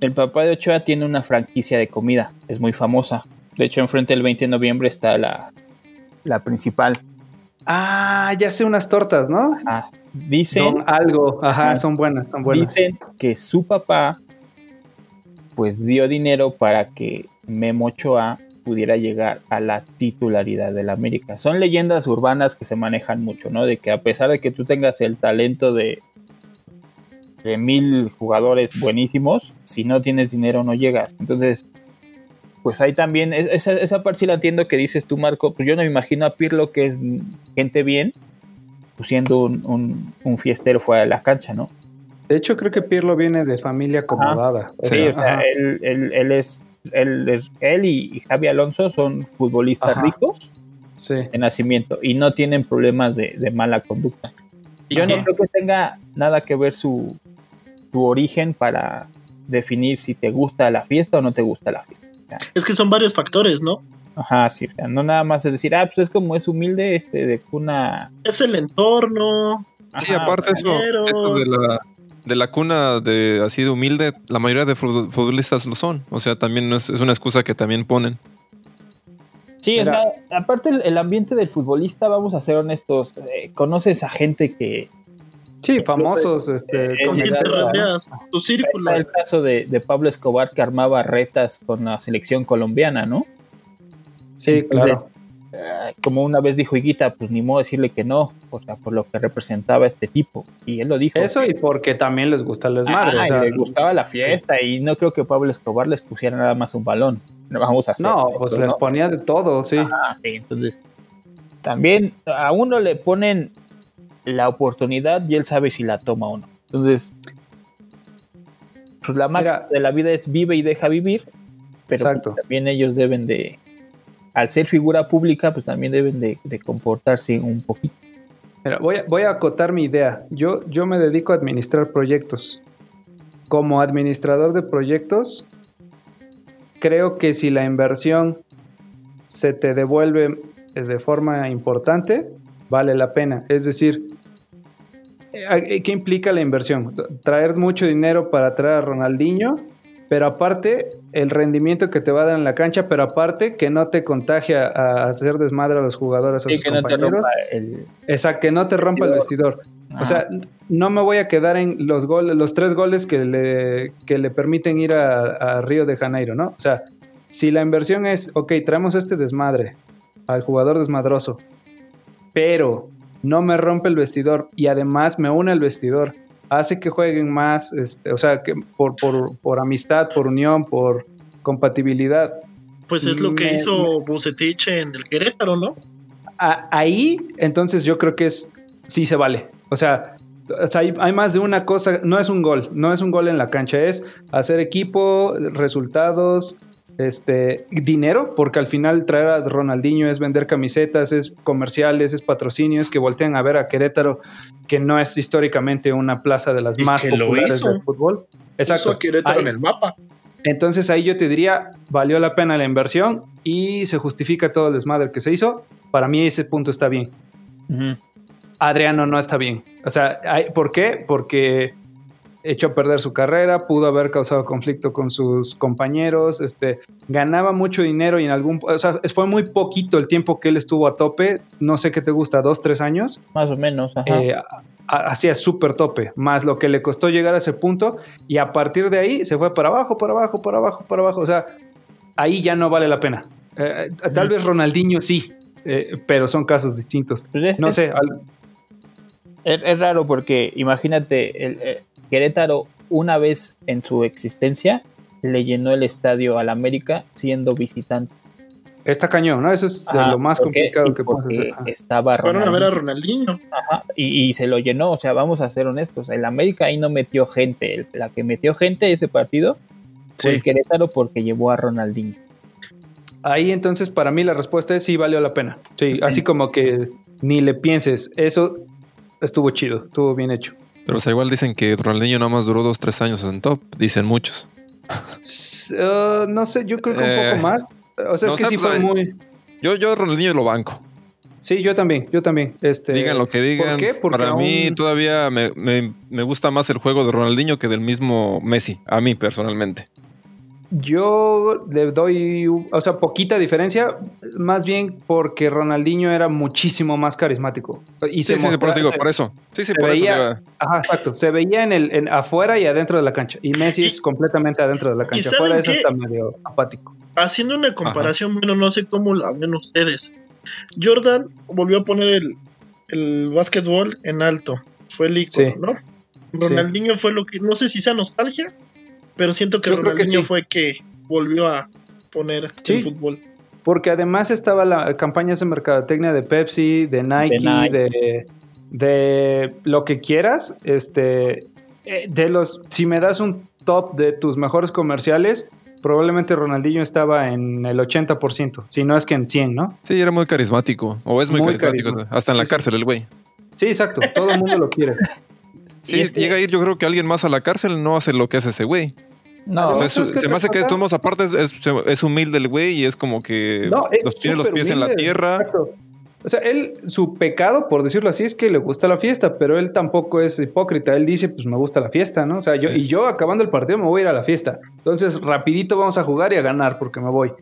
El papá de Ochoa tiene una franquicia de comida, es muy famosa. De hecho, enfrente del 20 de noviembre está la, la principal. Ah, ya sé unas tortas, ¿no? Ah, dicen, Don algo. Ajá, Ajá. son buenas, son buenas. Dicen que su papá pues dio dinero para que Memo Ochoa pudiera llegar a la titularidad del América. Son leyendas urbanas que se manejan mucho, ¿no? De que a pesar de que tú tengas el talento de, de mil jugadores buenísimos, si no tienes dinero no llegas. Entonces, pues ahí también, es- esa, esa parte sí la entiendo que dices tú, Marco. Pues yo no me imagino a Pirlo, que es gente bien, pues siendo un, un- un fiestero fuera de la cancha, ¿no? De hecho, creo que Pirlo viene de familia acomodada. O Sí, o sea, él, él- él es, él, él y, Javi Alonso son futbolistas Ajá. ricos sí. de nacimiento y no tienen problemas de, de mala conducta. Yo no creo que tenga nada que ver su, su origen para definir si te gusta la fiesta o no te gusta la fiesta. Es que son varios factores, ¿no? Ajá, sí, o sea, no nada más es decir, ah, pues es como es humilde, este, de cuna. Es el entorno. Sí, Ajá, aparte eso de la de la cuna de así de humilde, la mayoría de fu- futbolistas lo son. O sea, también no es, es una excusa que también ponen. Sí, o Mira. sea, aparte el, el ambiente del futbolista, vamos a ser honestos, eh, conoces a gente que Sí, famosos, este, Es Con quien te rodeas, tu círculo. El caso de, de Pablo Escobar que armaba retas con la selección colombiana, ¿no? sí, Entonces, claro. Eh, como una vez dijo Higuita, pues ni modo decirle que no, o sea, por lo que representaba este tipo. Y él lo dijo. Eso y porque también les gusta el desmadre. Ah, o sea, y le gustaba la fiesta y no creo que Pablo Escobar les pusiera nada más un balón. No vamos a hacer. no, esto, pues les ponía de todo, sí. Ah, sí, entonces también a uno le ponen la oportunidad y él sabe si la toma o no. Entonces, pues la máxima de la vida es vive y deja vivir, pero pues, también ellos deben de, al ser figura pública, pues también deben de, comportarse un poquito. Voy a, voy a acotar mi idea. Yo, yo me dedico a administrar proyectos. Como administrador de proyectos, creo que si la inversión se te devuelve eh, de forma importante, vale la pena. Es decir, eh, ¿qué implica la inversión? Traer mucho dinero para traer a Ronaldinho, pero aparte el rendimiento que te va a dar en la cancha, pero aparte que no te contagia a hacer desmadre a los jugadores, a Sí, sus que no te compañeros. el. Que no te rompa el vestidor. O sea, no me voy a quedar en los goles, los tres goles que le, que le permiten ir a, a Río de Janeiro, ¿no? O sea, si la inversión es, ok, traemos este desmadre al jugador desmadroso, pero no me rompe el vestidor y además me une al vestidor, hace que jueguen más, este, o sea, que por, por, por amistad, por unión, por compatibilidad. Pues es lo que Me- hizo Bucetich en el Querétaro, ¿no? A- ahí, entonces yo creo que es sí se vale. O sea, o sea, hay, hay más de una cosa, no es un gol, no es un gol en la cancha, es hacer equipo, resultados, este dinero, porque al final traer a Ronaldinho es vender camisetas, es comerciales, es patrocinios que voltean a ver a Querétaro, que no es históricamente una plaza de las Y más que lo populares hizo. del fútbol. Exacto. a Querétaro Ahí- en el mapa. entonces ahí yo te diría, valió la pena la inversión y se justifica todo el desmadre que se hizo. Para mí ese punto está bien. Adriano no está bien. O sea, ¿por qué? Porque echó a perder su carrera, pudo haber causado conflicto con sus compañeros, este, ganaba mucho dinero y en algún, o sea, fue muy poquito el tiempo que él estuvo a tope, no sé qué te gusta, dos, tres años, Más o menos, ajá. eh, hacía súper tope, más lo que le costó llegar a ese punto y a partir de ahí se fue para abajo, para abajo, para abajo, para abajo, o sea, ahí ya no vale la pena. Eh, tal vez Ronaldinho sí, eh, pero son casos distintos. Pues es- No sé, al- Es, es raro porque imagínate, el, eh, Querétaro una vez en su existencia le llenó el estadio al América siendo visitante. Está cañón, ¿no? Eso es de Ajá, lo más complicado Y que hacer. Ajá. Estaba Fueron a ver a Ronaldinho. Ajá, y, y se lo llenó, o sea, vamos a ser honestos, el América ahí no metió gente, el- la que metió gente ese partido fue el Querétaro porque llevó a Ronaldinho. Ahí entonces para mí la respuesta es sí valió la pena. Sí, así como que ni le pienses, eso estuvo chido, estuvo bien hecho. Pero o sea, igual dicen que Ronaldinho nada más duró dos, tres años en top. Dicen muchos. Uh, no sé, yo creo que un Eh, poco más. O sea, no es que sé, sí pues, fue muy... Yo, yo Ronaldinho lo banco. Sí, yo también, yo también. Este, Digan lo que digan. ¿Por qué? Porque Para mí todavía me, me- me gusta más el juego de Ronaldinho que del mismo Messi. A mí personalmente. Yo le doy, o sea, poquita diferencia, más bien porque Ronaldinho era muchísimo más carismático. Y Sí, sí, sí, mostraba- eso digo, se- por eso. Sí, sí, se por eso. veía- digo, Ajá, exacto. Se veía en el en afuera y adentro de la cancha. Y Messi Y- es completamente adentro de la cancha. ¿saben Afuera eso qué? está medio apático. Haciendo una comparación, bueno, no sé cómo la ven ustedes. Jordan volvió a poner el, el básquetbol en alto. Fue el icono, Sí. ¿no? Ronaldinho fue lo que, no sé si sea nostalgia, pero siento que Yo creo que Ronaldinho sí. fue que volvió a poner Sí. el fútbol. Porque además estaba la campañas de mercadotecnia de Pepsi, de Nike, Nike. de, de lo que quieras. Este, eh, de los, si me das un top de tus mejores comerciales, probablemente Ronaldinho estaba en el 80%, si no es que en 100, ¿no? Sí, era muy carismático. O es muy, Muy carismático. carismático. Hasta en la sí. cárcel el güey. Sí, exacto, todo el mundo lo quiere. Sí, Y es que- llega a ir yo creo que alguien más a la cárcel no hace lo que hace ese güey. No, O sea, es- ¿sabes qué se me hace que modos, aparte es, es- es humilde el güey y es como que No, es los tiene los pies en la tierra. exacto. O sea, él, su pecado, por decirlo así, es que le gusta la fiesta, pero él tampoco es hipócrita. Él dice, pues me gusta la fiesta, ¿no? O sea, yo, Sí. y yo acabando el partido me voy a ir a la fiesta. Entonces, rapidito vamos a jugar y a ganar porque me voy.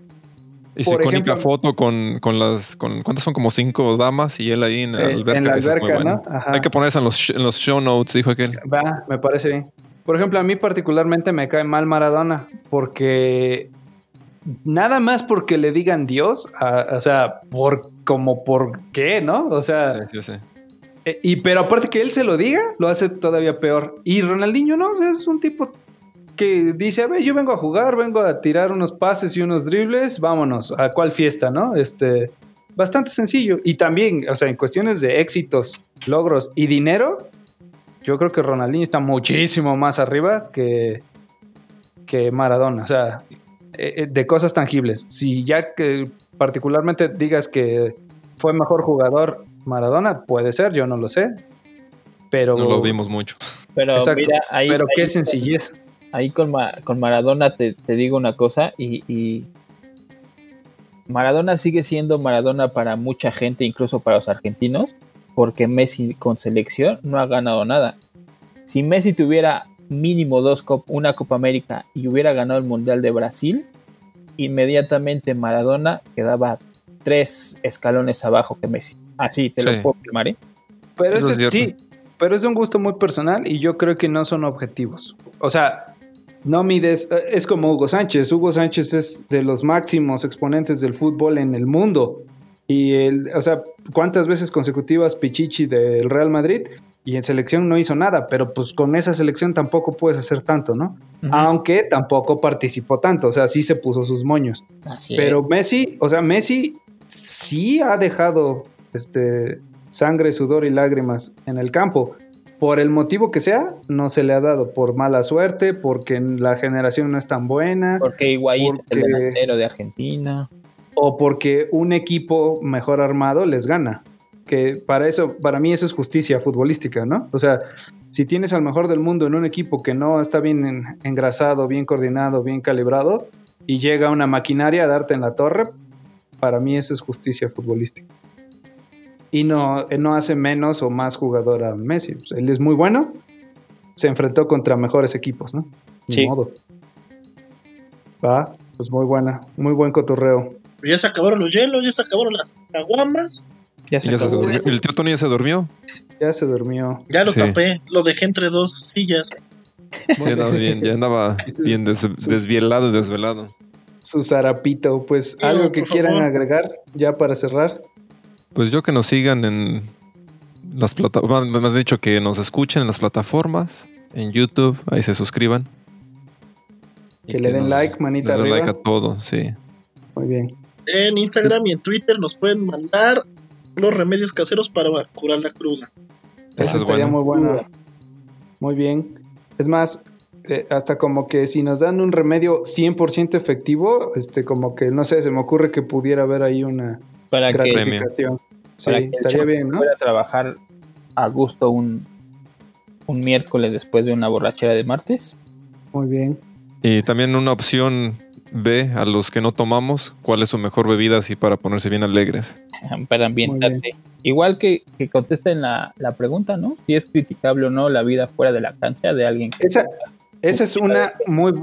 Y su icónica foto con, con las. Con, ¿Cuántas son? Como cinco damas y él ahí en la alberca. en la es alberca, buena. ¿no? Ajá. Hay que ponerse en los, en los show notes, dijo aquel. Va, me parece bien. Por ejemplo, a mí particularmente me cae mal Maradona porque nada más porque le digan Dios, a- o sea, por como por qué, ¿no? O sea, Sí, yo sé. Eh, y pero aparte que él se lo diga, lo hace todavía peor. Y Ronaldinho no, o sea, es un tipo que dice, a ver, yo vengo a jugar, vengo a tirar unos pases y unos dribles, vámonos, ¿a cuál fiesta, no? Este, bastante sencillo. Y también, o sea, en cuestiones de éxitos, logros y dinero, yo creo que Ronaldinho está muchísimo más arriba que, que Maradona, o sea, eh, eh, de cosas tangibles. Si ya que particularmente digas que fue mejor jugador Maradona, puede ser, yo no lo sé. Pero, No lo vimos mucho. pero Exacto, mira, ahí, pero qué ahí- sencillez. Ahí con, Ma- con Maradona te, te digo una cosa y, y Maradona sigue siendo Maradona para mucha gente, incluso para los argentinos, porque Messi con selección no ha ganado nada. Si Messi tuviera mínimo dos cop una Copa América y hubiera ganado el Mundial de Brasil, inmediatamente Maradona quedaba tres escalones abajo que Messi. Así te Sí. lo puedo afirmar, ¿eh? Pero Eso eso, es sí, pero es un gusto muy personal y yo creo que no son objetivos. O sea, no mides, eh, es como Hugo Sánchez. Hugo Sánchez es de los máximos exponentes del fútbol en el mundo. Y el, o sea, ¿cuántas veces consecutivas Pichichi del Real Madrid? Y en selección no hizo nada, pero pues con esa selección tampoco puedes hacer tanto, ¿no? Aunque tampoco participó tanto, o sea, sí se puso sus moños. Así Pero Messi, o sea, Messi sí ha dejado este sangre, sudor y lágrimas en el campo. Por el motivo que sea, no se le ha dado. Por mala suerte, porque la generación no es tan buena. Porque Higuaín es el delantero de Argentina. o porque un equipo mejor armado les gana. Que para eso, para mí eso es justicia futbolística, ¿no? O sea, si tienes al mejor del mundo en un equipo que no está bien en- engrasado, bien coordinado, bien calibrado, y llega una maquinaria a darte en la torre, para mí eso es justicia futbolística. Y no, eh, no hace menos o más jugador a Messi. Pues, él es muy bueno, se enfrentó contra mejores equipos, ¿no? Ni Sí. modo. Va, pues muy buena, muy buen cotorreo. Ya se acabaron los hielos, ya se acabaron las caguamas. Ya se ya se acabó. durmió. El tío Tony ya se durmió. Ya se durmió. Ya lo Sí. tapé, lo dejé entre dos sillas. Sí, andaba bien, ya andaba bien des- desvielado y desvelado. Su zarapito. Pues No, algo que quieran favor. agregar ya para cerrar. Pues yo que nos sigan en las plataformas, más dicho que nos escuchen en las plataformas, en YouTube, ahí se suscriban. Y Que le den nos- like, manita arriba. like a todo, sí. Muy bien. En Instagram y en Twitter nos pueden mandar los remedios caseros para curar la cruda. Eso Eso es estaría bueno. muy bueno. Muy bien. Es más, eh, hasta como que si nos dan un remedio 100% efectivo, este como que no sé, se me ocurre que pudiera haber ahí una Para que gratificación. Sí, para que el estaría bien, ¿no? pueda trabajar a gusto un, un miércoles después de una borrachera de martes. Muy bien. Y también una opción B a los que no tomamos, cuál es su mejor bebida así para ponerse bien alegres. para ambientarse. Igual que, que contesten la, la pregunta, ¿no? Si es criticable o no la vida fuera de la cancha de alguien que Esa, esa es una muy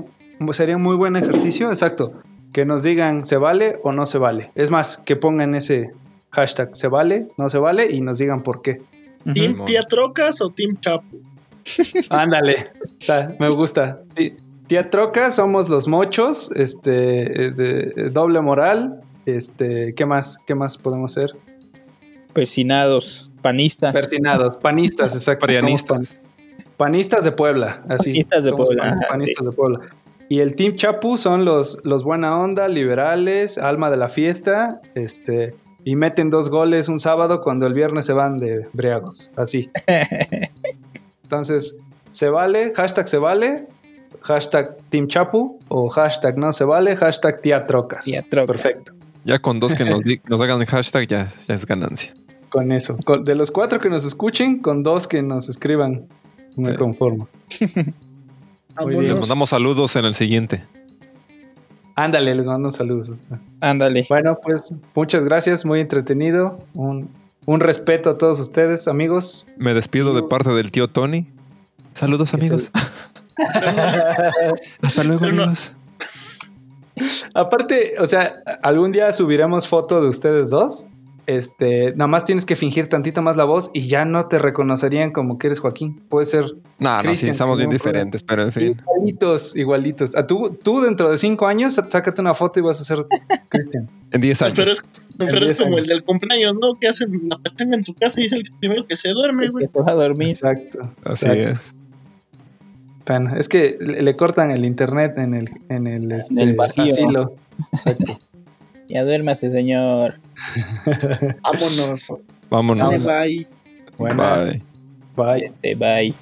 sería un muy buen ejercicio, exacto. Que nos digan se vale o no se vale. Es más, que pongan ese hashtag se vale, no se vale y nos digan por qué. ¿Team Simón. Tía Trocas o Team Chapo? Ándale, está, me gusta. Tí- Tía Troca, somos los mochos, este, de, de doble moral, este, ¿qué más? ¿Qué más podemos ser? persinados, panistas. Persinados, panistas, exacto. somos Marianistas. pan- panistas de Puebla, así. Panistas de somos Puebla, pan- panistas de Puebla. Y el Team Chapu son los, los buena onda, liberales, alma de la fiesta, este, y meten dos goles un sábado cuando el viernes se van de briagos, así. Entonces, se vale, hashtag se vale, hashtag Team Chapu, o hashtag no se vale, hashtag tía trocas. Tía Trocas. Perfecto. Ya con dos que nos, nos hagan hashtag ya, ya es ganancia. Con eso. Con- de los cuatro que nos escuchen, con dos que nos escriban, me Sí. conformo. Les mandamos saludos en el siguiente. Ándale, les mando saludos. Ándale. Bueno, pues muchas gracias, muy entretenido. Un, un respeto a todos ustedes, amigos. Me despido de parte del tío Tony. Saludos amigos. Hasta luego amigos. Aparte, o sea, algún día subiremos foto de ustedes dos. Este, nada más tienes que fingir tantito más la voz y ya no te reconocerían como que eres Joaquín. Puede ser No, no, sí, estamos bien diferentes, pero en fin. igualitos, igualitos. A tú, tú dentro de cinco años, sácate una foto y vas a ser Cristian. En 10 años. Pero es, pero es diez como años. el del cumpleaños, ¿no? Que hacen la pachanga en tu casa y es el primero que se duerme, güey. Que se va a dormir. Exacto. Así exacto. es. Bueno, es que le, le cortan el internet en el, en el, este, el bajío. asilo. Exacto. Ya duérmase, señor. Vámonos. Vámonos. Bye. Buenas. Bye. Bye. Este, bye.